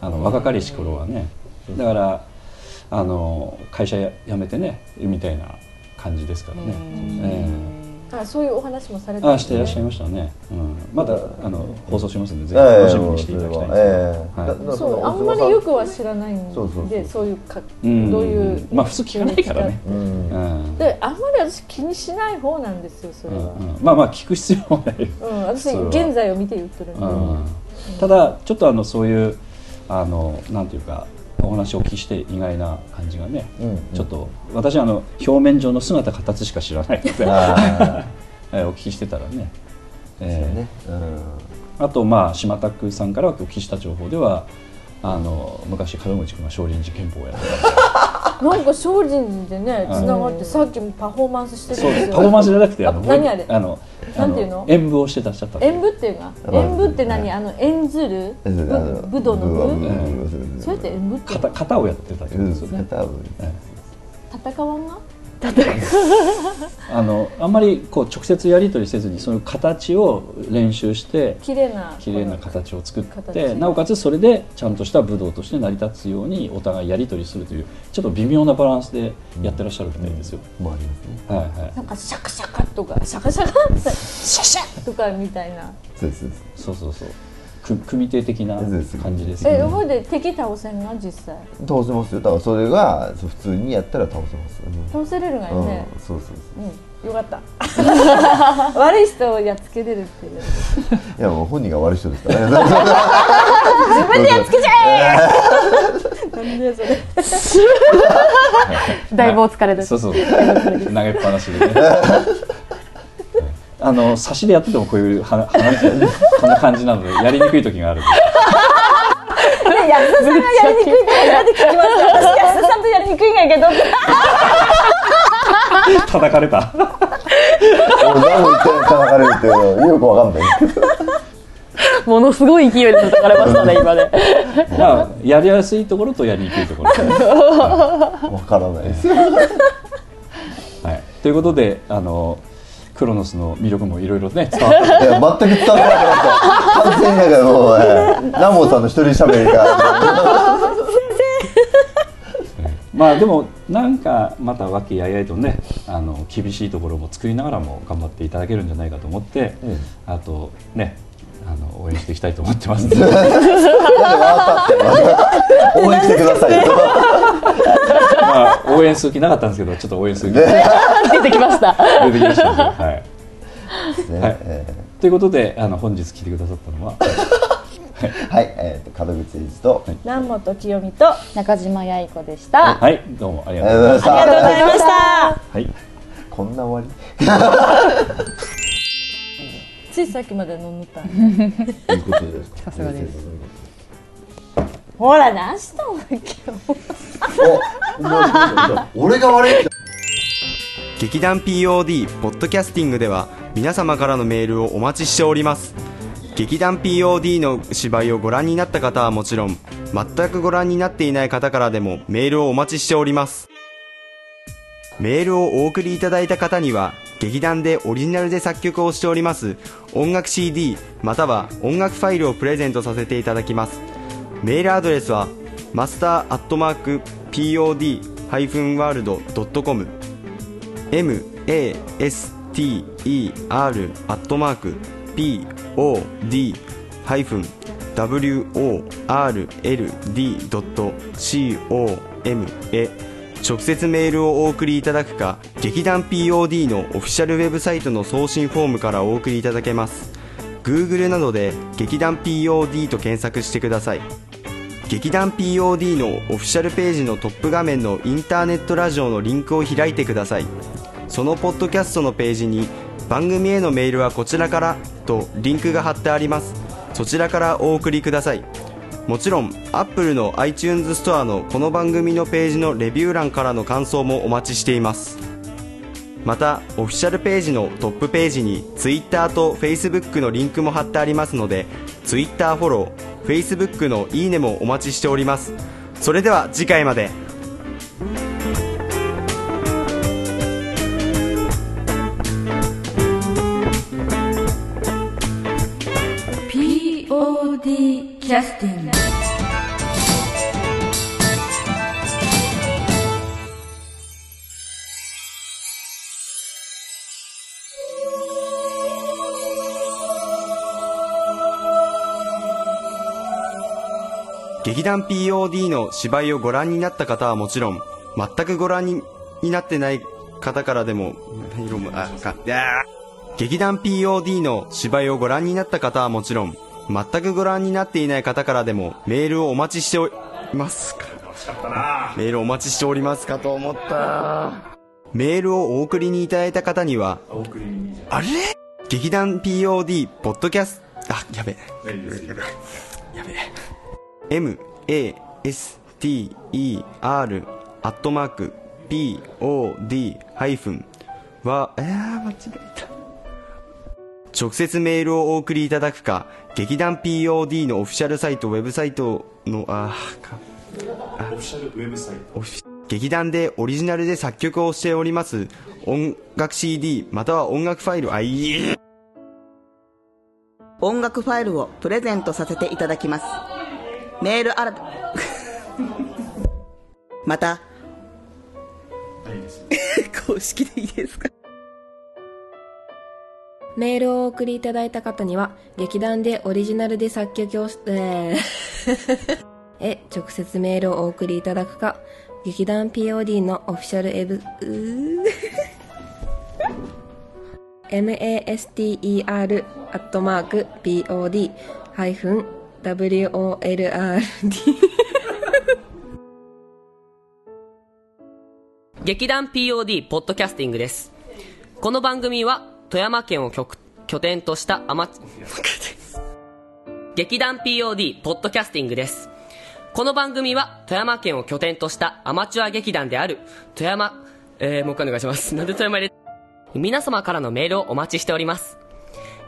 あの若かりし頃はねだからあの会社辞めてねみたいな感じですからね、えあそういうお話もされえてるああしていらっしゃいましたね、うん、まだあの放送しますのでぜひええ楽しみにしていただきたいんですけど、ええはい。だそうあんまりよくは知らないんでそうそうそうそう。いうかうん。どういうまあ普通聞かないからね、うん。うん。であんまり私気にしない方なんですよそれは、うんうん。まあまあ聞く必要もない、うん私現在を見て言ってるんで、うん。ただちょっとあのそういうあのなんていうかお話をお聞きして意外な感じがね、うんちょっと私はあの表面上の姿形しか知らないので お聞きしてたらね,、えーあね。うん。あとまあ島田さんからお聞きした情報ではあの昔門口君が少林寺拳法をやってたなんか精進でねうんつながってさっきもパフォーマンスしてそうるんですよ。パフォーマンスじゃなくてあのあ何あれ？あのなんていうの？あ演舞をしてらっしゃった演舞っていうの演舞って何？あの演ずる？武道の武？それって演舞って型型をやってたってことですよね、多分え戦わん。がえあのあんまりこう直接やり取りせずにそういう形を練習して綺麗な。綺麗な形を作って形。なおかつそれでちゃんとした武道として成り立つようにお互いやり取りするというちょっと微妙なバランスでやってらっしゃるみたいですよ。もありますねはいはい。なんかシャカシャカとかシャカシャカシャシャとかみたいな。そうですそう。ですそうそうそう。く組手的な感じですえね。ほいで敵倒せんが実際。倒せますよ。だからそれがそう普通にやったら倒せます、うん。倒せれるがよね。うん、そうそうう。ん。よかった。悪い人をやっつけれるっていう。そ ういやもう本人が悪い人ですから。ね 自分でやっつけちゃえ！なんでそれ。だいぶお疲れです。そうそう投げっぱなしでねあの差しでやっててもこういうは話こんな感じなのでやりにくい時があるんでね安田さんがやりにくいって初めて聞きました私安田さんとやりにくいんやけど。叩かれた。俺何も言ってない叩かれるってよくわかんない。ものすごい勢いで叩かれましたね今ね。まあやりやすいところとやりにくいところ、わからないです。はい、ということであのクロノスの魅力もいろいろね伝わったいや全く伝わってなかった。完全になんかもう、えー、南門さんの一人喋りが。まあでもなんかまた和気あいあいとねあの厳しいところも作りながらも頑張っていただけるんじゃないかと思って、うんあとねあの応援していきたいと思ってます。応援してくださいよ。まあ応援する気なかったんですけどちょっと応援する気 ね。出てきました。出てきましたので、はい、ね。はい。えということであの本日来てくださったのはーはい、えー、と門口英二と、南本清美とあ中島八重子でした。はい。どうもありありがとうございました。りがとうございました。はい。こんな終わついさっきまで飲んでたりいいことで。すかさすがです。ほら何したんだっけおお俺が悪い劇団 POD ポッドキャスティングでは皆様からのメールをお待ちしております。劇団 POD の芝居をご覧になった方はもちろん全くご覧になっていない方からでもメールをお待ちしております。メールをお送りいただいた方には劇団でオリジナルで作曲をしております。音楽 CD または音楽ファイルをプレゼントさせていただきます。メールアドレスはマスターアットマーク POD-world.com master アットマーク pod-world.com へ直接メールをお送りいただくか劇団 POD のオフィシャルウェブサイトの送信フォームからお送りいただけます。Google などで劇団 POD と検索してください。劇団 POD のオフィシャルページのトップ画面のインターネットラジオのリンクを開いてください。そのポッドキャストのページに番組へのメールはこちらからとリンクが貼ってあります。そちらからお送りください。もちろん Apple の iTunes ストアのこの番組のページのレビュー欄からの感想もお待ちしています。またオフィシャルページのトップページに Twitter と Facebook のリンクも貼ってありますので Twitter フォロー Facebook のいいねもお待ちしております。それでは次回まで「POD キャスティング」劇団 POD の芝居をご覧になった方はもちろん全くご覧にになってない方からでも色もあか劇団 POD の芝居をご覧になった方はもちろん全くご覧になっていない方からでもメールをお待ちしておりますか。メールお待ちしておりますかと思った。メールをお送りにいただいた方にはあれ？劇団 POD ポッドキャストあやべ。えやべ。え master アットマーク pod ハイフンはえー、間違えた。直接メールをお送りいただくか劇団 POD のオフィシャルサイトウェブサイトのあーか。オフィシャルウェブサイト。オフィ劇団でオリジナルで作曲をしております。音楽 CD または音楽ファイルあい。え音楽ファイルをプレゼントさせていただきます。メールあら、また、公式でいいですか？メールをお送りいただいた方には、劇団でオリジナルで作曲をし、えー。へ直接メールをお送りいただくか、劇団 POD のオフィシャルエブ、master アットマーク pod WOLRD 劇団 POD ポッドキャスティングです。この番組は富山県を拠拠点としたアマ、劇団 POD ポッドキャスティングです。この番組は富山県を拠点としたアマチュア劇団である富山、えー、もう一回お願いします。なんで富山入れ皆様からのメールをお待ちしております。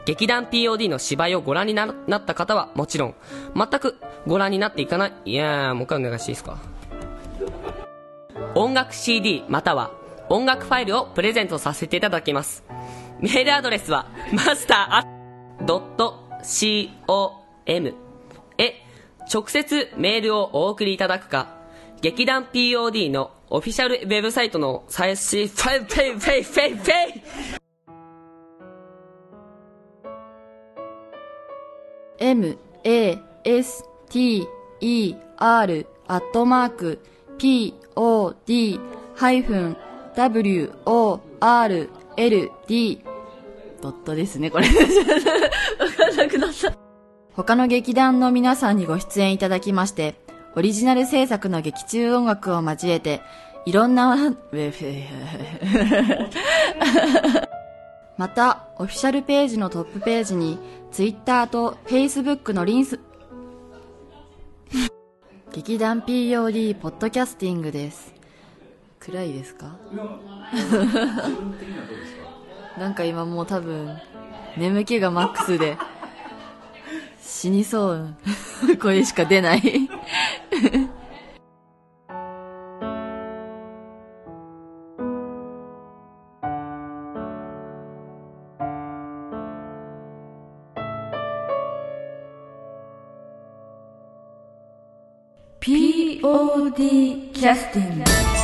劇団 POD の芝居をご覧にななった方はもちろん、全くご覧になっていかない、いやー、もう一回お願いしていいですか？音楽 CD または音楽ファイルをプレゼントさせていただきます。メールアドレスは、マスター .com へ直接メールをお送りいただくか、劇団 POD のオフィシャルウェブサイトの最新フェイフェイフェイフェイ m, a, s, t, e, r, アットマーク、p, o, d, ハイフン、w, o, r, l, d、ドットですね、これ。わかんなくなった。他の劇団の皆さんにご出演いただきまして、オリジナル制作の劇中音楽を交えて、いろんな、また、オフィシャルページのトップページに、ツイッターとフェイスブックのリンス、劇団 POD ポッドキャスティングです。暗いですか？なんか今もう多分、眠気がマックスで、死にそう。声しか出ない。ティキャスティング。